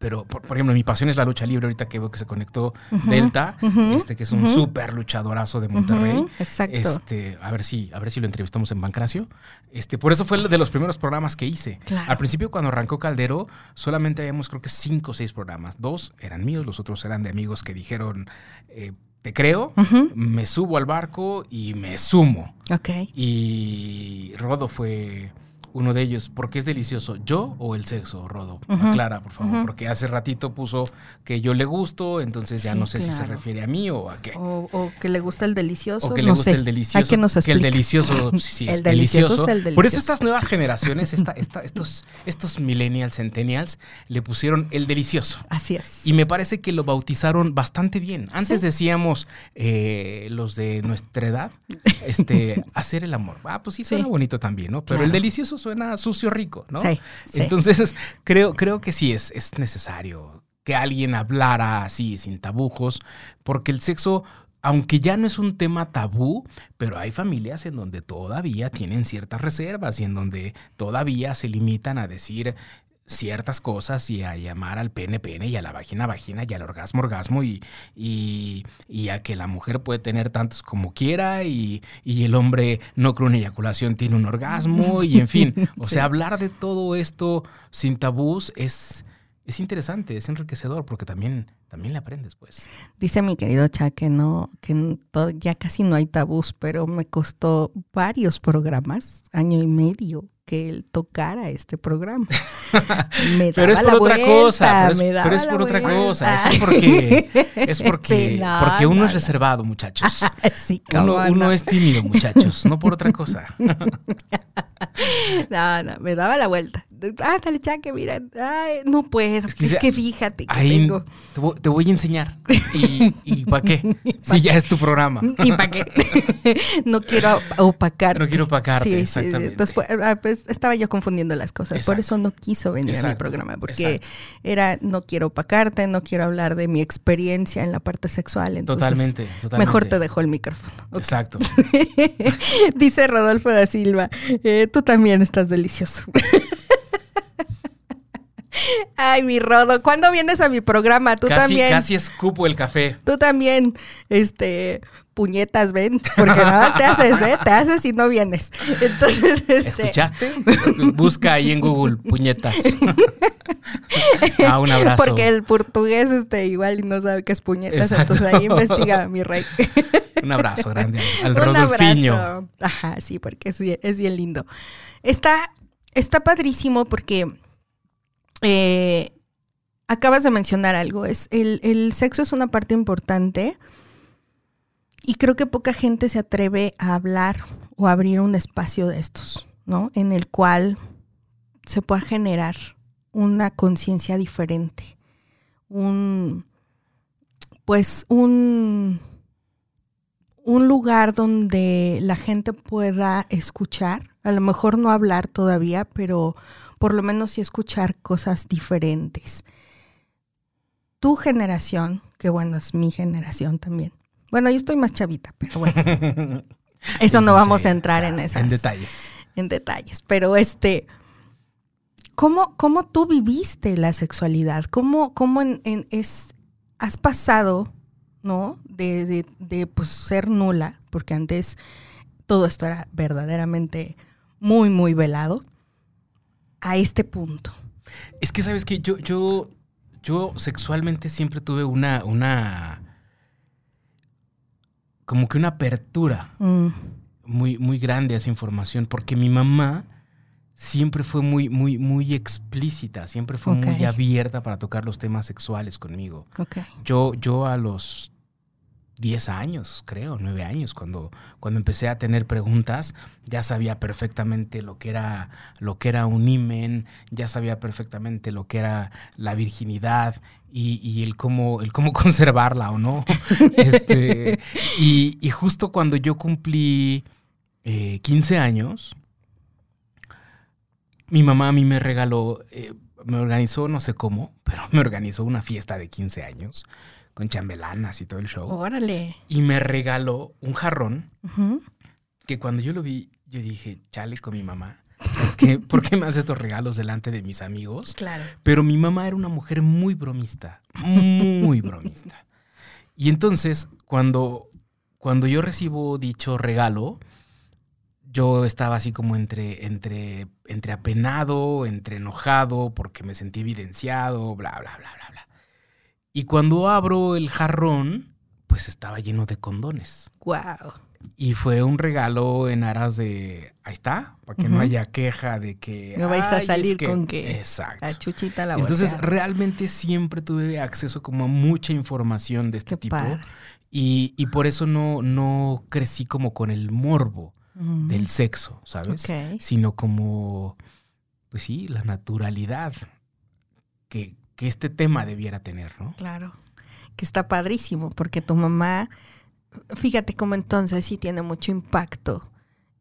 Speaker 2: pero por, por ejemplo, mi pasión es la lucha libre. Ahorita que veo que se conectó Delta, este que es un
Speaker 1: ujú.
Speaker 2: súper luchadorazo de Monterrey.
Speaker 1: Exacto.
Speaker 2: Este, a ver si, a ver si lo entrevistamos en Bancracio. Este, por eso fue de los primeros programas que hice.
Speaker 1: Claro.
Speaker 2: Al principio, cuando arrancó Caldero, solamente habíamos creo que cinco o seis programas. Dos eran míos, los otros eran de amigos que dijeron, eh, te creo, me subo al barco y me sumo.
Speaker 1: Ok.
Speaker 2: Y Rodo fue uno de ellos, porque es delicioso. ¿Yo o el sexo, Rodo?
Speaker 1: Ujú,
Speaker 2: Aclara, por favor, porque hace ratito puso que yo le gusto, entonces ya
Speaker 1: Sí,
Speaker 2: no sé si se refiere a mí o a qué.
Speaker 1: O, o que le gusta el delicioso.
Speaker 2: O que le gusta
Speaker 1: sé.
Speaker 2: el delicioso.
Speaker 1: Hay que nos
Speaker 2: que el
Speaker 1: explique.
Speaker 2: delicioso sí,
Speaker 1: El
Speaker 2: es
Speaker 1: delicioso
Speaker 2: delicioso.
Speaker 1: es el
Speaker 2: Por eso
Speaker 1: delicioso.
Speaker 2: estas nuevas generaciones, esta, esta- estos, estos millennials, centennials, le pusieron el delicioso.
Speaker 1: Así es.
Speaker 2: Y me parece que lo bautizaron bastante bien. Antes
Speaker 1: Sí.
Speaker 2: decíamos eh, los de nuestra edad, este, hacer el amor. Ah, pues sí, suena
Speaker 1: Sí.
Speaker 2: bonito también, ¿no? Pero
Speaker 1: Claro.
Speaker 2: el delicioso suena sucio rico, ¿no?
Speaker 1: Sí, sí.
Speaker 2: Entonces, creo, creo que sí es, es necesario que alguien hablara así, sin tabujos, porque el sexo, aunque ya no es un tema tabú, pero hay familias en donde todavía tienen ciertas reservas y en donde todavía se limitan a decir ciertas cosas y a llamar al pene pene y a la vagina vagina y al orgasmo orgasmo y, y, y a que la mujer puede tener tantos como quiera y, y el hombre no con una eyaculación tiene un orgasmo y en fin, o
Speaker 1: Sí.
Speaker 2: sea, hablar de todo esto sin tabús es, es interesante, es enriquecedor porque también, también le aprendes pues.
Speaker 1: Dice mi querido Cha que no, que n- to- ya casi no hay tabús, pero me costó varios programas, año y medio, que él tocara este programa. Me
Speaker 2: Pero es por otra
Speaker 1: vuelta,
Speaker 2: cosa, pero es, pero por otra
Speaker 1: vuelta.
Speaker 2: cosa, es porque, es porque,
Speaker 1: Sí, no,
Speaker 2: porque uno
Speaker 1: no,
Speaker 2: es reservado, muchachos.
Speaker 1: Sí,
Speaker 2: Uno, uno
Speaker 1: no.
Speaker 2: es tímido, muchachos, no por otra cosa.
Speaker 1: No, no, me daba la vuelta. Ah, dale, Chaque, mira. Ay, no puedo. Es
Speaker 2: que
Speaker 1: fíjate que
Speaker 2: Ahí
Speaker 1: tengo.
Speaker 2: te voy, te voy a enseñar. ¿Y, y para qué? Si ya es tu programa.
Speaker 1: ¿Y para qué? no quiero opacar.
Speaker 2: No quiero opacarte,
Speaker 1: Sí,
Speaker 2: exactamente.
Speaker 1: sí. Entonces, fue- ah, pues, estaba yo confundiendo las cosas. Por eso no quiso venir a mi programa. Porque
Speaker 2: exacto.
Speaker 1: era, no quiero opacarte, no quiero hablar de mi experiencia en la parte sexual. Entonces,
Speaker 2: Totalmente, totalmente.
Speaker 1: Mejor te dejo el micrófono.
Speaker 2: Exacto.
Speaker 1: Dice Rodolfo da Silva, eh, tú también estás delicioso. Ay, mi Rodo, ¿cuándo vienes a mi programa? Tú
Speaker 2: Casi,
Speaker 1: también.
Speaker 2: casi escupo el café.
Speaker 1: Tú también, este, puñetas, ven, porque nada más te haces, ¿eh? Te haces y no vienes. Entonces, este.
Speaker 2: ¿Escuchaste? Busca ahí en Google puñetas. ah, un abrazo.
Speaker 1: Porque el portugués, este, igual y no sabe qué es puñetas,
Speaker 2: Exacto.
Speaker 1: entonces ahí investiga, mi rey.
Speaker 2: Un abrazo grande al
Speaker 1: Un
Speaker 2: Rodolfiño.
Speaker 1: abrazo. Ajá, sí, porque es bien, es bien lindo. Está, está padrísimo porque eh, acabas de mencionar algo. Es el, sexo es una parte importante y creo que poca gente se atreve a hablar o a abrir un espacio de estos, ¿no? En el cual se pueda generar una conciencia diferente. Un, pues, un, un lugar donde la gente pueda escuchar, a lo mejor no hablar todavía, pero por lo menos sí escuchar cosas diferentes. Tu generación, que bueno, es mi generación también. Bueno, yo estoy más chavita, pero bueno, eso no vamos a entrar en esas
Speaker 2: En detalles.
Speaker 1: en detalles, pero este, ¿cómo, cómo tú viviste la sexualidad? ¿Cómo, cómo en, en- es, has pasado, ¿no? De, de, de, pues, ser nula, porque antes todo esto era verdaderamente muy, muy velado, a este punto.
Speaker 2: Es que, ¿sabes que Yo, yo, yo sexualmente siempre tuve una, una, como que una apertura
Speaker 1: Mm,
Speaker 2: muy, muy grande a esa información, porque mi mamá siempre fue muy, muy, muy explícita, siempre fue muy abierta para tocar los temas sexuales conmigo. Yo, yo a los 10 años, creo, 9 años, cuando, cuando empecé a tener preguntas, ya sabía perfectamente lo que era, lo que era un imen, ya sabía perfectamente lo que era la virginidad y, y el cómo, el cómo conservarla o no. Este, y, y justo cuando yo cumplí eh, 15 años, mi mamá a mí me regaló, eh, me organizó, no sé cómo, pero me organizó una fiesta de 15 años con chambelanas y todo el show.
Speaker 1: Órale.
Speaker 2: Y me regaló un jarrón que cuando yo lo vi, yo dije, chale con mi mamá. qué, por qué me hace estos regalos delante de mis amigos?
Speaker 1: Claro.
Speaker 2: Pero mi mamá era una mujer muy bromista, muy bromista. Y entonces, cuando, cuando yo recibo dicho regalo, yo estaba así como entre, entre, entre apenado, entre enojado, porque me sentí evidenciado, bla, bla, bla, bla, bla. Y cuando abro el jarrón, pues estaba lleno de condones.
Speaker 1: Wow.
Speaker 2: Y fue un regalo en aras de, ahí está, para que no haya queja de que...
Speaker 1: No vais a
Speaker 2: "Ay, es
Speaker 1: salir con que
Speaker 2: Exacto.
Speaker 1: A Chuchita la
Speaker 2: Entonces, realmente siempre tuve acceso como a mucha información de este
Speaker 1: Qué
Speaker 2: tipo. Y, y por eso no, no crecí como con el morbo del sexo, ¿sabes?
Speaker 1: Ok.
Speaker 2: Sino como, pues sí, la naturalidad que, que este tema debiera tener, ¿no?
Speaker 1: Claro. Que está padrísimo, porque tu mamá, fíjate cómo entonces sí tiene mucho impacto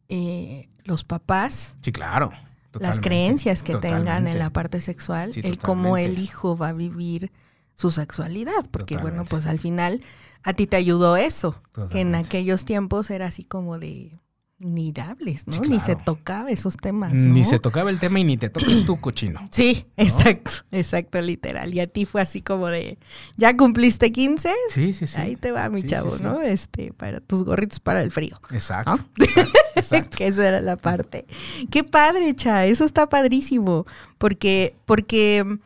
Speaker 1: eh, los papás,
Speaker 2: Sí, claro.
Speaker 1: las creencias que tengan en la parte sexual,
Speaker 2: Sí,
Speaker 1: el cómo el hijo va a vivir su sexualidad, porque bueno, pues al final a ti te ayudó eso, que en aquellos tiempos era así como de mirables, ¿no?
Speaker 2: Sí,
Speaker 1: Ni se
Speaker 2: claro.
Speaker 1: tocaba esos temas, ¿no?
Speaker 2: Ni se tocaba el tema y ni te toques tú, cochino.
Speaker 1: Sí, exacto, exacto, literal. Y a ti fue así como de, ya cumpliste 15,
Speaker 2: Sí, sí, sí.
Speaker 1: ahí te va mi
Speaker 2: Sí,
Speaker 1: chavo,
Speaker 2: sí.
Speaker 1: ¿no? Este, para tus gorritos para el frío.
Speaker 2: Exacto.
Speaker 1: ¿No?
Speaker 2: exacto, exacto.
Speaker 1: que esa era la parte. Qué padre, Cha, eso está padrísimo, porque, porque mm,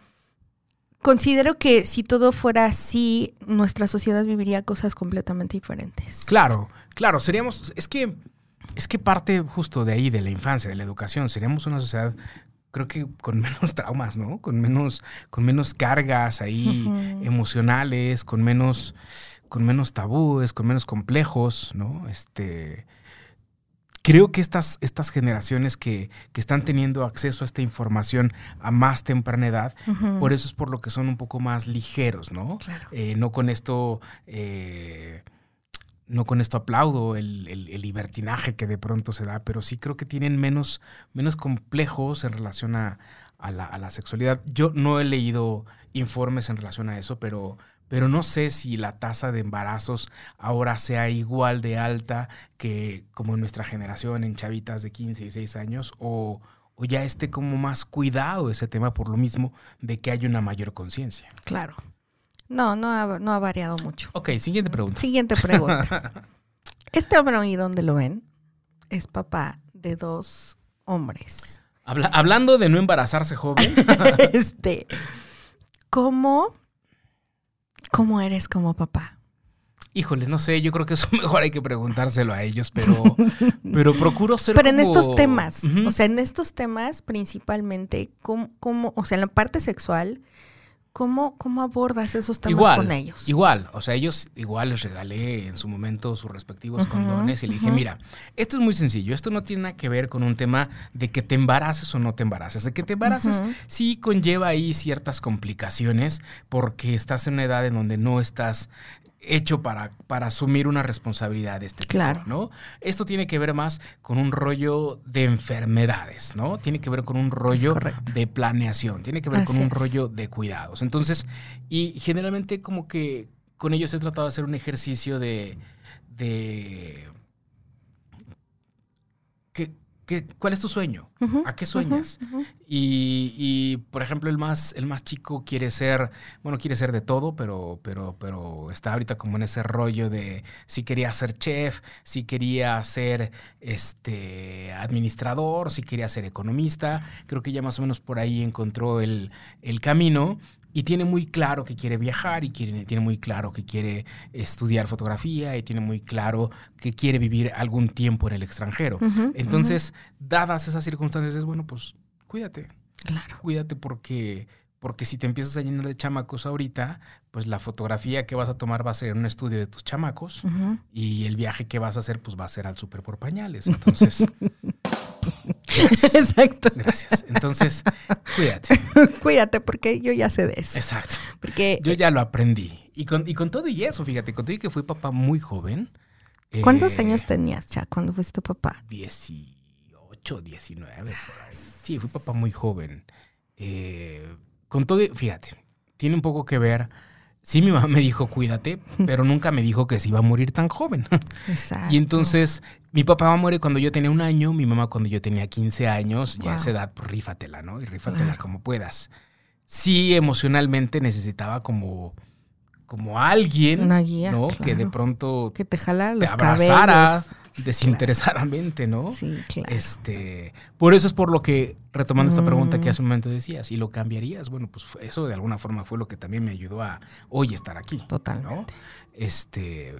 Speaker 1: considero que si todo fuera así, nuestra sociedad viviría cosas completamente diferentes.
Speaker 2: Claro, claro, seríamos, es que, es que parte justo de ahí, de la infancia, de la educación, seríamos una sociedad, creo que con menos traumas, ¿no? Con menos, con menos cargas ahí emocionales, con menos, con menos tabúes, con menos complejos, ¿no? Este, creo que estas, estas generaciones que, que están teniendo acceso a esta información a más temprana edad, por eso es por lo que son un poco más ligeros, ¿no?
Speaker 1: Claro.
Speaker 2: Eh, no con esto, eh, no con esto aplaudo el, el- libertinaje que de pronto se da, pero sí creo que tienen menos, menos complejos en relación a, a la, a la sexualidad. Yo no he leído informes en relación a eso, pero, pero no sé si la tasa de embarazos ahora sea igual de alta que como en nuestra generación, en chavitas de 15 y 6 años, o, o ya esté como más cuidado ese tema por lo mismo de que hay una mayor conciencia.
Speaker 1: Claro. No, no ha, no ha variado mucho.
Speaker 2: Ok, siguiente pregunta.
Speaker 1: Siguiente pregunta. Este hombre ahí donde lo ven es papá de dos hombres.
Speaker 2: Habla- hablando de no embarazarse joven,
Speaker 1: este, ¿cómo, ¿cómo eres como papá?
Speaker 2: híjole, no sé, yo creo que eso mejor hay que preguntárselo a ellos, pero, pero procuro ser
Speaker 1: Pero en estos temas, o sea, en estos temas principalmente, ¿cómo, cómo- o sea, en la parte sexual, ¿cómo, cómo abordas esos temas
Speaker 2: igual,
Speaker 1: con ellos?
Speaker 2: igual, o sea, ellos igual les regalé en su momento sus respectivos condones y le dije, mira, esto es muy sencillo, esto no tiene nada que ver con un tema de que te embaraces o no te embaraces, de que te embaraces sí conlleva ahí ciertas complicaciones porque estás en una edad en donde no estás hecho para, para asumir una responsabilidad de este tipo,
Speaker 1: Claro.
Speaker 2: ¿no? Esto tiene que ver más con un rollo de enfermedades, ¿no? Tiene que ver con un rollo de planeación, tiene que ver con un
Speaker 1: es.
Speaker 2: rollo de cuidados. Entonces, y generalmente como que con ellos he tratado de hacer un ejercicio de... de ¿qué- ¿Cuál es tu sueño? ¿A qué sueñas? Y, y, por ejemplo, el más, el más chico quiere ser, bueno, quiere ser de todo, pero, pero, pero está ahorita como en ese rollo de si quería ser chef, si quería ser este administrador, si quería ser economista. Creo que ya más o menos por ahí encontró el, el camino. Y tiene muy claro que quiere viajar y quiere- tiene muy claro que quiere estudiar fotografía y tiene muy claro que quiere vivir algún tiempo en el extranjero. Entonces, dadas esas circunstancias, es bueno, pues cuídate,
Speaker 1: Claro.
Speaker 2: cuídate porque, porque si te empiezas a llenar de chamacos ahorita, pues la fotografía que vas a tomar va a ser en un estudio de tus chamacos y el viaje que vas a hacer, pues va a ser al súper por pañales. Entonces, gracias.
Speaker 1: Exacto.
Speaker 2: Gracias. Entonces, cuídate.
Speaker 1: Cuídate porque yo ya sé de eso.
Speaker 2: Exacto.
Speaker 1: Porque
Speaker 2: Yo ya lo aprendí. Y con, y con todo y eso, fíjate, con todo y que fui papá muy joven.
Speaker 1: ¿cuántos
Speaker 2: eh,
Speaker 1: años tenías, Cha, cuando fuiste papá?
Speaker 2: 18, 19. por ahí. Sí, fui papá muy joven. Eh, con todo, y- fíjate, tiene un poco que ver sí mi mamá me dijo cuídate, pero nunca me dijo que se iba a morir tan joven.
Speaker 1: Exacto.
Speaker 2: Y entonces mi papá muere cuando yo tenía un año, mi mamá cuando yo tenía 15 años, ya a esa
Speaker 1: Wow.
Speaker 2: edad, pues rífatela, ¿no? Y rífatela como puedas. Sí, emocionalmente necesitaba como, como alguien,
Speaker 1: Una guía,
Speaker 2: ¿no? Que de pronto
Speaker 1: que te jala
Speaker 2: te abrazara
Speaker 1: cabellos.
Speaker 2: desinteresadamente, ¿no?
Speaker 1: Sí, claro.
Speaker 2: Este, por eso es por lo que, retomando esta pregunta que
Speaker 1: Mm.
Speaker 2: hace un momento decías, ¿y lo cambiarías? Bueno, pues eso de alguna forma fue lo que también me ayudó a hoy estar aquí.
Speaker 1: Totalmente.
Speaker 2: ¿no? Este,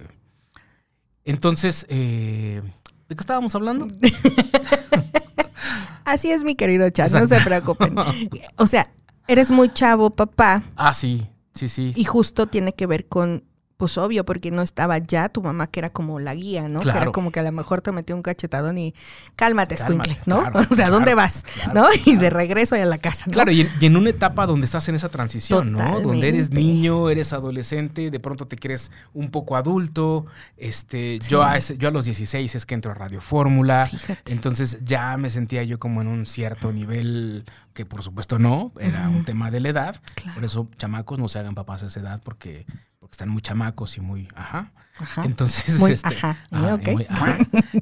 Speaker 2: entonces, eh, ¿de qué estábamos hablando?
Speaker 1: Así es, mi querido Chas, no se preocupen. O sea, eres muy chavo, papá,
Speaker 2: Ah, sí, sí, sí.
Speaker 1: y justo tiene que ver con, pues obvio, porque no estaba ya tu mamá, que era como la guía, ¿no? Que
Speaker 2: Claro.
Speaker 1: era como que a lo mejor te metió un cachetadón y cálmate,
Speaker 2: Cálmate,
Speaker 1: ¿no?
Speaker 2: claro,
Speaker 1: o sea, ¿dónde
Speaker 2: claro,
Speaker 1: vas? ¿No? Y de regreso a la casa, ¿no?
Speaker 2: Claro, y en, y en una etapa donde estás en esa transición, ¿no? Donde eres niño, eres adolescente, de pronto te crees un poco adulto. Este, yo, a ese- yo a los 16 es que entro a Radio Fórmula.
Speaker 1: Fíjate.
Speaker 2: Entonces ya me sentía yo como en un cierto nivel que por supuesto no, era un tema de la edad.
Speaker 1: Claro.
Speaker 2: Por eso chamacos no se hagan papás a esa edad porque están muy chamacos y muy, ajá.
Speaker 1: Ajá.
Speaker 2: Entonces,
Speaker 1: Muy
Speaker 2: este,
Speaker 1: ajá, Ok.
Speaker 2: muy ajá.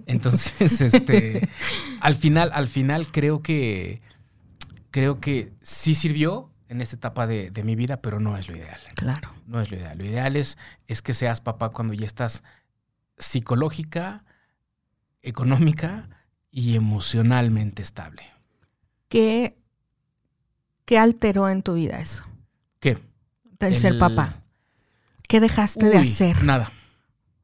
Speaker 2: Entonces, este, al final, al final creo que, creo que sí sirvió en esta etapa de, de mi vida, pero no es lo ideal.
Speaker 1: Claro.
Speaker 2: No es lo ideal. Lo ideal es, es que seas papá cuando ya estás psicológica, económica y emocionalmente estable.
Speaker 1: ¿Qué, ¿Qué alteró en tu vida eso?
Speaker 2: ¿Qué?
Speaker 1: El, ser papá. ¿Qué dejaste de hacer?
Speaker 2: Nada,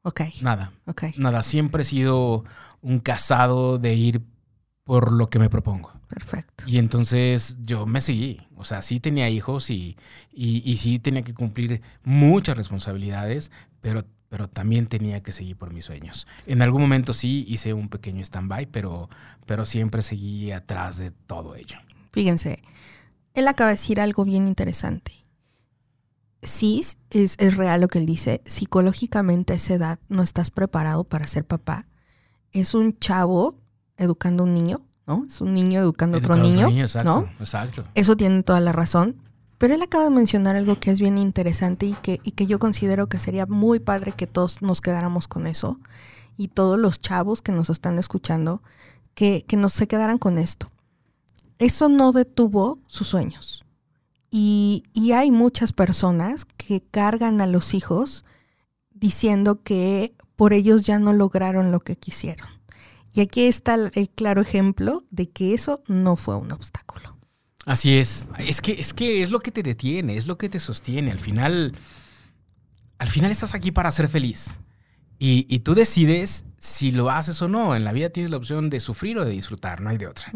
Speaker 1: Ok,
Speaker 2: nada,
Speaker 1: ok.
Speaker 2: nada. Siempre he sido un casado de ir por lo que me propongo.
Speaker 1: Perfecto.
Speaker 2: Y entonces yo me seguí. O sea, sí tenía hijos y, y, y sí tenía que cumplir muchas responsabilidades, pero, pero también tenía que seguir por mis sueños. En algún momento sí hice un pequeño stand-by, pero, pero siempre seguí atrás de todo ello.
Speaker 1: Fíjense, él acaba de decir algo bien interesante. Sí, es, es real lo que él dice. Psicológicamente a esa edad no estás preparado para ser papá. Es un chavo educando a un niño, ¿no? Es un niño educando a otro niño,
Speaker 2: exacto,
Speaker 1: ¿no?
Speaker 2: Exacto.
Speaker 1: Eso tiene toda la razón. Pero él acaba de mencionar algo que es bien interesante y que, y que yo considero que sería muy padre que todos nos quedáramos con eso. Y todos los chavos que nos están escuchando, que, que nos se quedaran con esto. Eso no detuvo sus sueños. Y, y hay muchas personas que cargan a los hijos diciendo que por ellos ya no lograron lo que quisieron. Y aquí está el- claro ejemplo de que eso no fue un obstáculo.
Speaker 2: Así es. Es que, es que es lo que te detiene, es lo que te sostiene. Al final, al final estás aquí para ser feliz. Y, y tú decides si lo haces o no. En la vida tienes la opción de sufrir o de disfrutar, no hay de otra.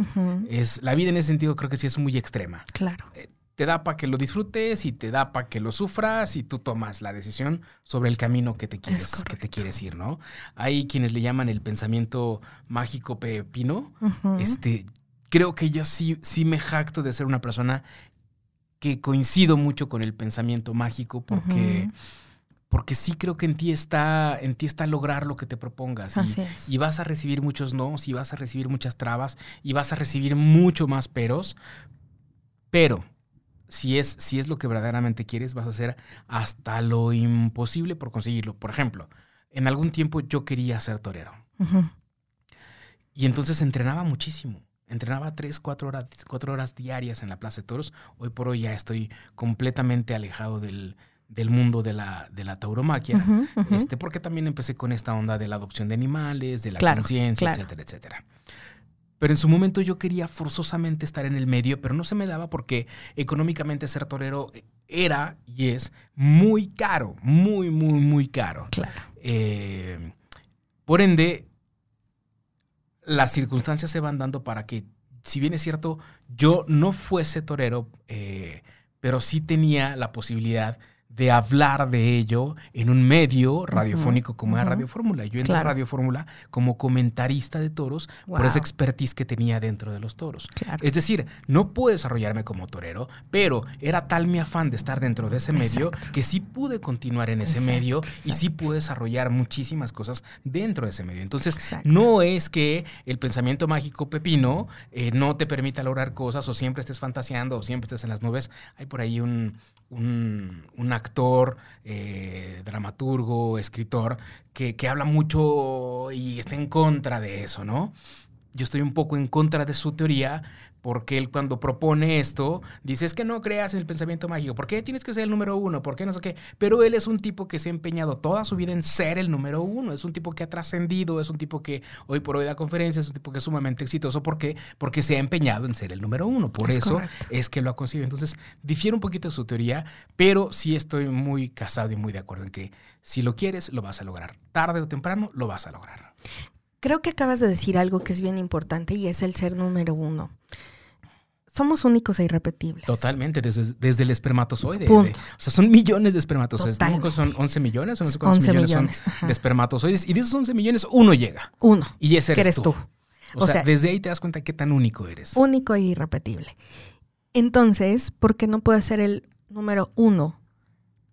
Speaker 2: Es, la vida en ese sentido creo que sí es muy extrema.
Speaker 1: Claro.
Speaker 2: Te da para que lo disfrutes y te da para que lo sufras y tú tomas la decisión sobre el camino que te quieres, que te quieres ir, ¿no? Hay quienes le llaman el pensamiento mágico pepino, este, creo que yo sí, sí me jacto de ser una persona que coincido mucho con el pensamiento mágico porque, porque sí creo que en ti está, en ti está lograr lo que te propongas. Y,
Speaker 1: Así es.
Speaker 2: y vas a recibir muchos no, y vas a recibir muchas trabas, y vas a recibir mucho más peros. Pero si es, si es lo que verdaderamente quieres, vas a hacer hasta lo imposible por conseguirlo. Por ejemplo, en algún tiempo yo quería ser torero. Y entonces entrenaba muchísimo. Entrenaba tres, cuatro horas, cuatro horas diarias en la Plaza de Toros. Hoy por hoy ya estoy completamente alejado del, del mundo de la, de la tauromaquia. Este, porque también empecé con esta onda de la adopción de animales, de la
Speaker 1: Claro,
Speaker 2: conciencia,
Speaker 1: claro.
Speaker 2: etcétera, etcétera. Pero en su momento yo quería forzosamente estar en el medio, pero no se me daba porque económicamente ser torero era y es muy caro, muy, muy, muy caro.
Speaker 1: Claro.
Speaker 2: Eh, por ende, las circunstancias se van dando para que, si bien es cierto, yo no fuese torero, eh, pero sí tenía la posibilidad de hablar de ello en un medio radiofónico como era. Radio Fórmula. Yo entré
Speaker 1: Claro.
Speaker 2: a Radio Fórmula como comentarista de toros por esa expertise que tenía dentro de los toros.
Speaker 1: Claro.
Speaker 2: Es decir, no pude desarrollarme como torero, pero era tal mi afán de estar dentro de ese medio
Speaker 1: Exacto.
Speaker 2: que sí pude continuar en ese
Speaker 1: Exacto,
Speaker 2: medio y sí pude desarrollar muchísimas cosas dentro de ese medio. Entonces, no es que el pensamiento mágico pepino eh, no te permita lograr cosas o siempre estés fantaseando o siempre estés en las nubes. Hay por ahí un- un- una actor, eh, dramaturgo, escritor, que, que habla mucho y está en contra de eso, ¿no? Yo estoy un poco en contra de su teoría porque él cuando propone esto, dice, es que no creas en el pensamiento mágico, ¿por qué tienes que ser el número uno? ¿Por qué no sé qué? Pero él es un tipo que se ha empeñado toda su vida en ser el número uno, es un tipo que ha trascendido, es un tipo que hoy por hoy da conferencias, es un tipo que es sumamente exitoso, ¿por qué? Porque se ha empeñado en ser el número uno, por
Speaker 1: Es
Speaker 2: eso
Speaker 1: correcto.
Speaker 2: es que lo ha conseguido. Entonces, difiere un poquito de su teoría, pero sí estoy muy casado y muy de acuerdo en que si lo quieres, lo vas a lograr. Tarde o temprano, lo vas a lograr.
Speaker 1: Creo que acabas de decir algo que es bien importante y es el ser número uno. Somos únicos e irrepetibles.
Speaker 2: Totalmente, desde, desde el espermatozoide.
Speaker 1: Punto.
Speaker 2: de- o sea, son millones de espermatozoides. ¿no? Son 11 millones, o no sé cuántos
Speaker 1: 11
Speaker 2: millones,
Speaker 1: millones,
Speaker 2: son de espermatozoides. Y de esos 11 millones, uno llega.
Speaker 1: Uno,
Speaker 2: Y ese
Speaker 1: que
Speaker 2: eres,
Speaker 1: eres tú.
Speaker 2: O,
Speaker 1: O
Speaker 2: sea,
Speaker 1: sea,
Speaker 2: desde ahí te das cuenta qué tan único eres.
Speaker 1: Único e irrepetible. Entonces, ¿por qué no puedo ser el número uno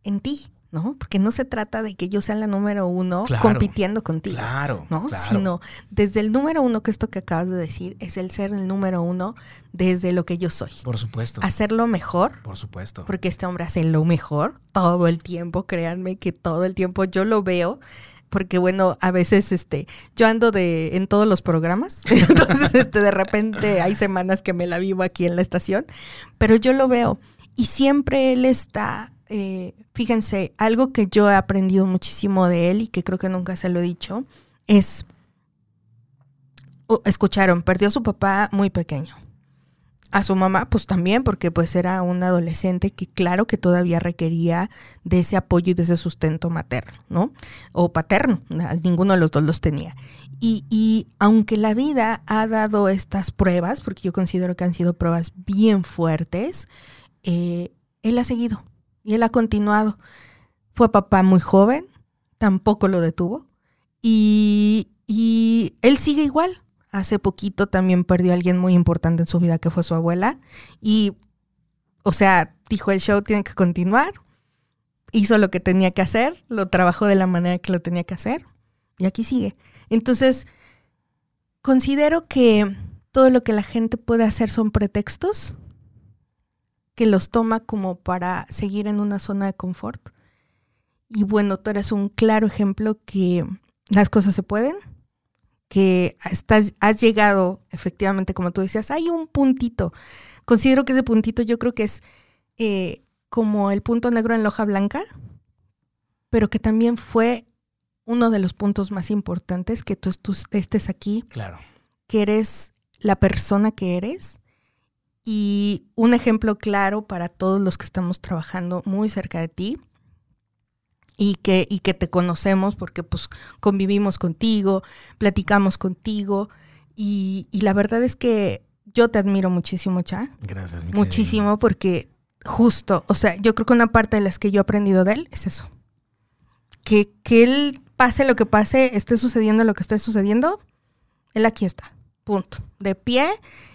Speaker 1: en ti? ¿No? Porque no se trata de que yo sea la número uno
Speaker 2: Claro.
Speaker 1: compitiendo contigo.
Speaker 2: Claro,
Speaker 1: ¿no?
Speaker 2: claro.
Speaker 1: Sino desde el número uno, que esto que acabas de decir, es el ser el número uno desde lo que yo soy.
Speaker 2: Por supuesto.
Speaker 1: Hacerlo mejor,
Speaker 2: Por supuesto.
Speaker 1: porque este hombre hace lo mejor todo el tiempo, créanme que todo el tiempo yo lo veo. Porque bueno, a veces este, yo ando de en todos los programas, entonces este, de repente hay semanas que me la vivo aquí en la estación, pero yo lo veo y siempre él está, eh, fíjense, algo que yo he aprendido muchísimo de él y que creo que nunca se lo he dicho, es, escucharon, perdió a su papá muy pequeño. A su mamá, pues también, porque pues era un adolescente que claro que todavía requería de ese apoyo y de ese sustento materno, ¿no? O paterno, ninguno de los dos los tenía. Y, y aunque la vida ha dado estas pruebas, porque yo considero que han sido pruebas bien fuertes, eh, él ha seguido y él ha continuado. Fue papá muy joven, tampoco lo detuvo. Y, y él sigue igual. Hace poquito también perdió a alguien muy importante en su vida, que fue su abuela. Y, o sea, dijo el show tiene que continuar. Hizo lo que tenía que hacer, lo trabajó de la manera que lo tenía que hacer. Y aquí sigue. Entonces, considero que todo lo que la gente puede hacer son pretextos que los toma como para seguir en una zona de confort. Y bueno, tú eres un claro ejemplo que las cosas se pueden, que estás, has llegado, efectivamente, como tú decías, hay un puntito. Considero que ese puntito yo creo que es eh, como el punto negro en la hoja blanca, pero que también fue uno de los puntos más importantes que tú, tú estés aquí,
Speaker 2: Claro.
Speaker 1: que eres la persona que eres y un ejemplo claro para todos los que estamos trabajando muy cerca de ti y que, y que te conocemos porque pues convivimos contigo, platicamos contigo y, y la verdad es que yo te admiro muchísimo, Cha,
Speaker 2: Gracias, mi querida
Speaker 1: muchísimo porque justo, o sea, yo creo que una parte de las que yo he aprendido de él es eso. Que, que él pase lo que pase, esté sucediendo lo que esté sucediendo, él aquí está, punto, de pie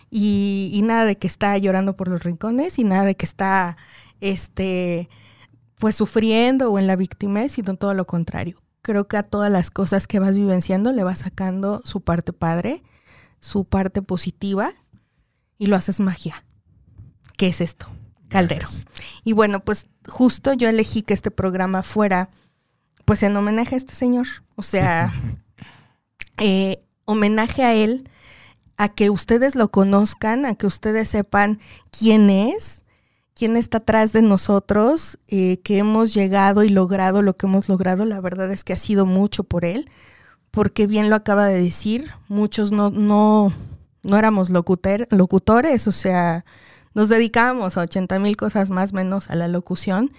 Speaker 1: y, y nada de que está llorando por los rincones y nada de que está, este, pues sufriendo o en la víctima, sino todo lo contrario. Creo que a todas las cosas que vas vivenciando le vas sacando su parte padre, su parte positiva y lo haces magia. ¿Qué es esto? Caldero.
Speaker 2: Gracias.
Speaker 1: Y bueno, pues justo yo elegí que este programa fuera pues en homenaje a este señor. O sea, eh, homenaje a él, a que ustedes lo conozcan, a que ustedes sepan quién es, quién está atrás de nosotros, eh, que hemos llegado y logrado lo que hemos logrado. La verdad es que ha sido mucho por él, porque bien lo acaba de decir, muchos no, no, no éramos locuter- locutores, o sea, nos dedicábamos a 80 mil cosas más menos a la locución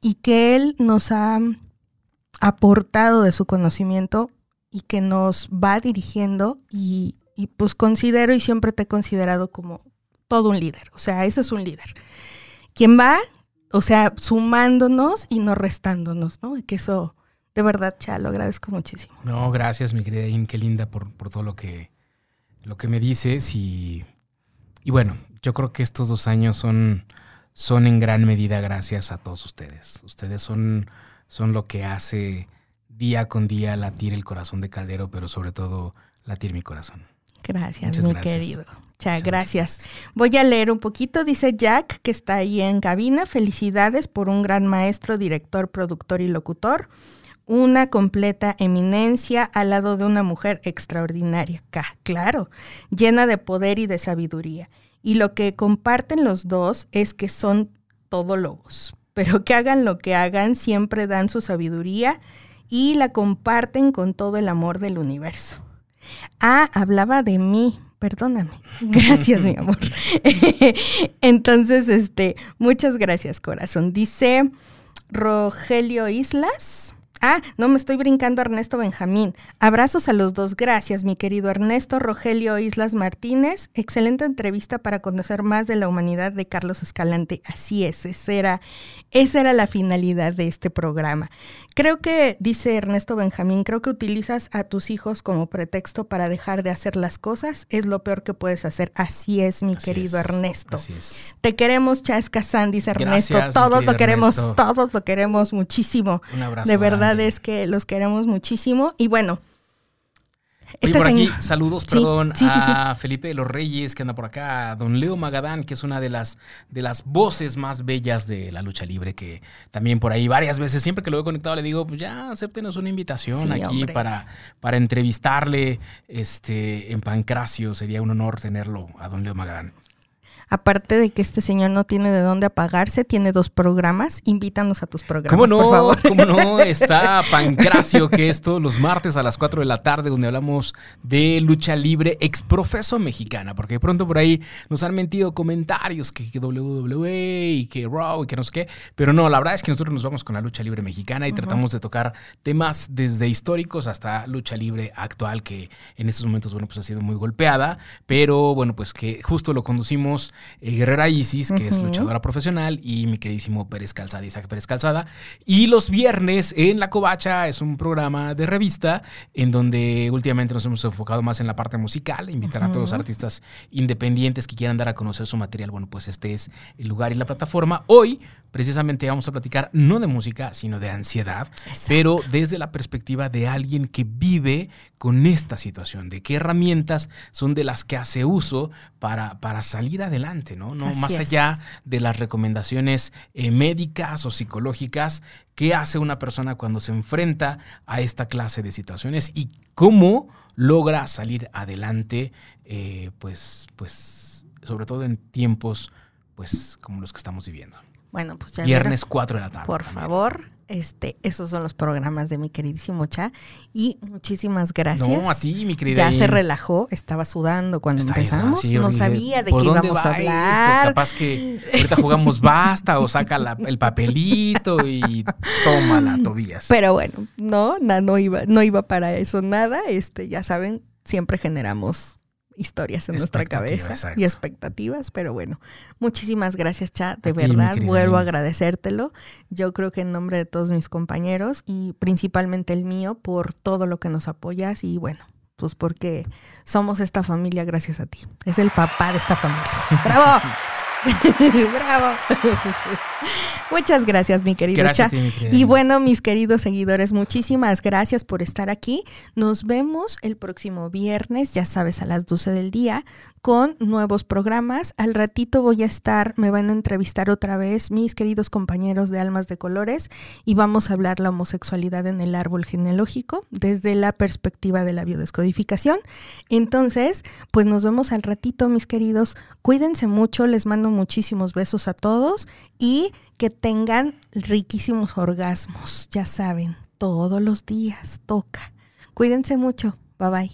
Speaker 1: y que él nos ha aportado de su conocimiento y que nos va dirigiendo y, y pues considero y siempre te he considerado como todo un líder, o sea, ese es un líder. Quien va, o sea, sumándonos y no restándonos, ¿no? Y que eso, de verdad, Cha, lo agradezco muchísimo.
Speaker 2: No, gracias, mi querida In, qué linda por, por todo lo que, lo que me dices. Y, y bueno, yo creo que estos dos años son, son en gran medida gracias a todos ustedes. Ustedes son, son lo que hace día con día latir el corazón de Caldero, pero sobre todo latir mi corazón.
Speaker 1: Gracias,
Speaker 2: Muchas
Speaker 1: mi
Speaker 2: gracias.
Speaker 1: querido. Cha, gracias. Voy a leer un poquito. Dice Jack, que está ahí en cabina. Felicidades por un gran maestro, director, productor y locutor. Una completa eminencia al lado de una mujer extraordinaria. Claro, llena de poder y de sabiduría. Y lo que comparten los dos es que son todólogos. Pero que hagan lo que hagan, siempre dan su sabiduría y la comparten con todo el amor del universo. Ah, hablaba de mí, perdóname. Gracias, mi amor. Entonces, este, muchas gracias, corazón. Dice Rogelio Islas. Ah, no me estoy brincando Ernesto Benjamín. Abrazos a los dos. Gracias, mi querido Ernesto Rogelio Islas Martínez. Excelente entrevista para conocer más de la humanidad de Carlos Escalante. Así es, esa era, esa era la finalidad de este programa. Creo que, dice Ernesto Benjamín, creo que utilizas a tus hijos como pretexto para dejar de hacer las cosas. Es lo peor que puedes hacer. Así es, mi querido Ernesto.
Speaker 2: Así es.
Speaker 1: Te queremos, Chascazán, dice Ernesto.
Speaker 2: Gracias,
Speaker 1: todos lo queremos,
Speaker 2: Ernesto.
Speaker 1: todos lo queremos muchísimo.
Speaker 2: Un abrazo.
Speaker 1: De verdad
Speaker 2: grande.
Speaker 1: es que los queremos muchísimo. Y bueno,
Speaker 2: Oye, por aquí, saludos,
Speaker 1: Sí,
Speaker 2: perdón,
Speaker 1: sí, sí, sí.
Speaker 2: a Felipe de los Reyes, que anda por acá, a don Leo Magadán, que es una de las, de las voces más bellas de la lucha libre, que también por ahí varias veces, siempre que lo he conectado, le digo, pues ya, acéptenos una invitación aquí
Speaker 1: hombre.
Speaker 2: para, para entrevistarle este, en Pancracio. Sería un honor tenerlo a don Leo Magadán.
Speaker 1: Aparte de que este señor no tiene de dónde apagarse, tiene dos programas. Invítanos a tus programas,
Speaker 2: ¿Cómo no?
Speaker 1: por favor.
Speaker 2: ¿Cómo no? Está Pancracio, que es todos los martes a las 4 de la tarde, donde hablamos de lucha libre exprofeso mexicana, porque de pronto por ahí nos han mentido comentarios que, que WWE y que Raw y que no sé qué, pero no, la verdad es que nosotros nos vamos con la lucha libre mexicana y tratamos de tocar temas desde históricos hasta lucha libre actual, que en estos momentos, bueno, pues ha sido muy golpeada, pero bueno, pues que justo lo conducimos eh, Guerrera Isis, que es luchadora profesional, y mi queridísimo Pérez Calzada, Isaac Pérez Calzada. Y los viernes en La Covacha es un programa de revista en donde últimamente nos hemos enfocado más en la parte musical, invitar a todos los artistas independientes que quieran dar a conocer su material. Bueno, pues este es el lugar y la plataforma. Hoy, precisamente, vamos a platicar no de música, sino de ansiedad,
Speaker 1: Exacto.
Speaker 2: pero desde la perspectiva de alguien que vive con esta situación, de qué herramientas son de las que hace uso para, para salir adelante, ¿no? no
Speaker 1: Así
Speaker 2: más
Speaker 1: es.
Speaker 2: allá de las recomendaciones eh, médicas o psicológicas, qué hace una persona cuando se enfrenta a esta clase de situaciones y cómo logra salir adelante, eh, pues, pues, sobre todo en tiempos, pues, como los que estamos viviendo.
Speaker 1: Bueno, pues ya
Speaker 2: Viernes 4 de la tarde.
Speaker 1: Por
Speaker 2: también.
Speaker 1: favor, este, esos son los programas de mi queridísimo Cha. Y muchísimas gracias.
Speaker 2: No, a ti, mi querida.
Speaker 1: Ya se relajó, estaba sudando cuando
Speaker 2: Está
Speaker 1: empezamos. no sabía de
Speaker 2: ¿Por
Speaker 1: qué íbamos a
Speaker 2: va esto?
Speaker 1: hablar.
Speaker 2: Capaz que ahorita jugamos basta o saca la- el papelito y toma la Tobías.
Speaker 1: Pero bueno, no, na- no iba, no iba para eso nada. Este, ya saben, siempre generamos historias en nuestra cabeza
Speaker 2: exacto.
Speaker 1: y expectativas, pero bueno, muchísimas gracias, Cha, de
Speaker 2: A
Speaker 1: verdad, vuelvo a agradecértelo. Yo creo que en nombre de todos mis compañeros y principalmente el mío por todo lo que nos apoyas y bueno, pues porque somos esta familia gracias a ti. Es el papá de esta familia. ¡Bravo! ¡Bravo! Muchas gracias, mi querido
Speaker 2: Gracias
Speaker 1: Cha.
Speaker 2: a ti, mi querida
Speaker 1: Y bueno, mis queridos seguidores, muchísimas gracias por estar aquí. Nos vemos el próximo viernes, ya sabes, a las 12 del día, con nuevos programas. Al ratito voy a estar, me van a entrevistar otra vez mis queridos compañeros de Almas de Colores y vamos a hablar la homosexualidad en el árbol genealógico desde la perspectiva de la biodescodificación. Entonces, pues nos vemos al ratito, mis queridos. Cuídense mucho, les mando muchísimos besos a todos que tengan riquísimos orgasmos, ya saben, todos los días toca. Cuídense mucho, bye bye.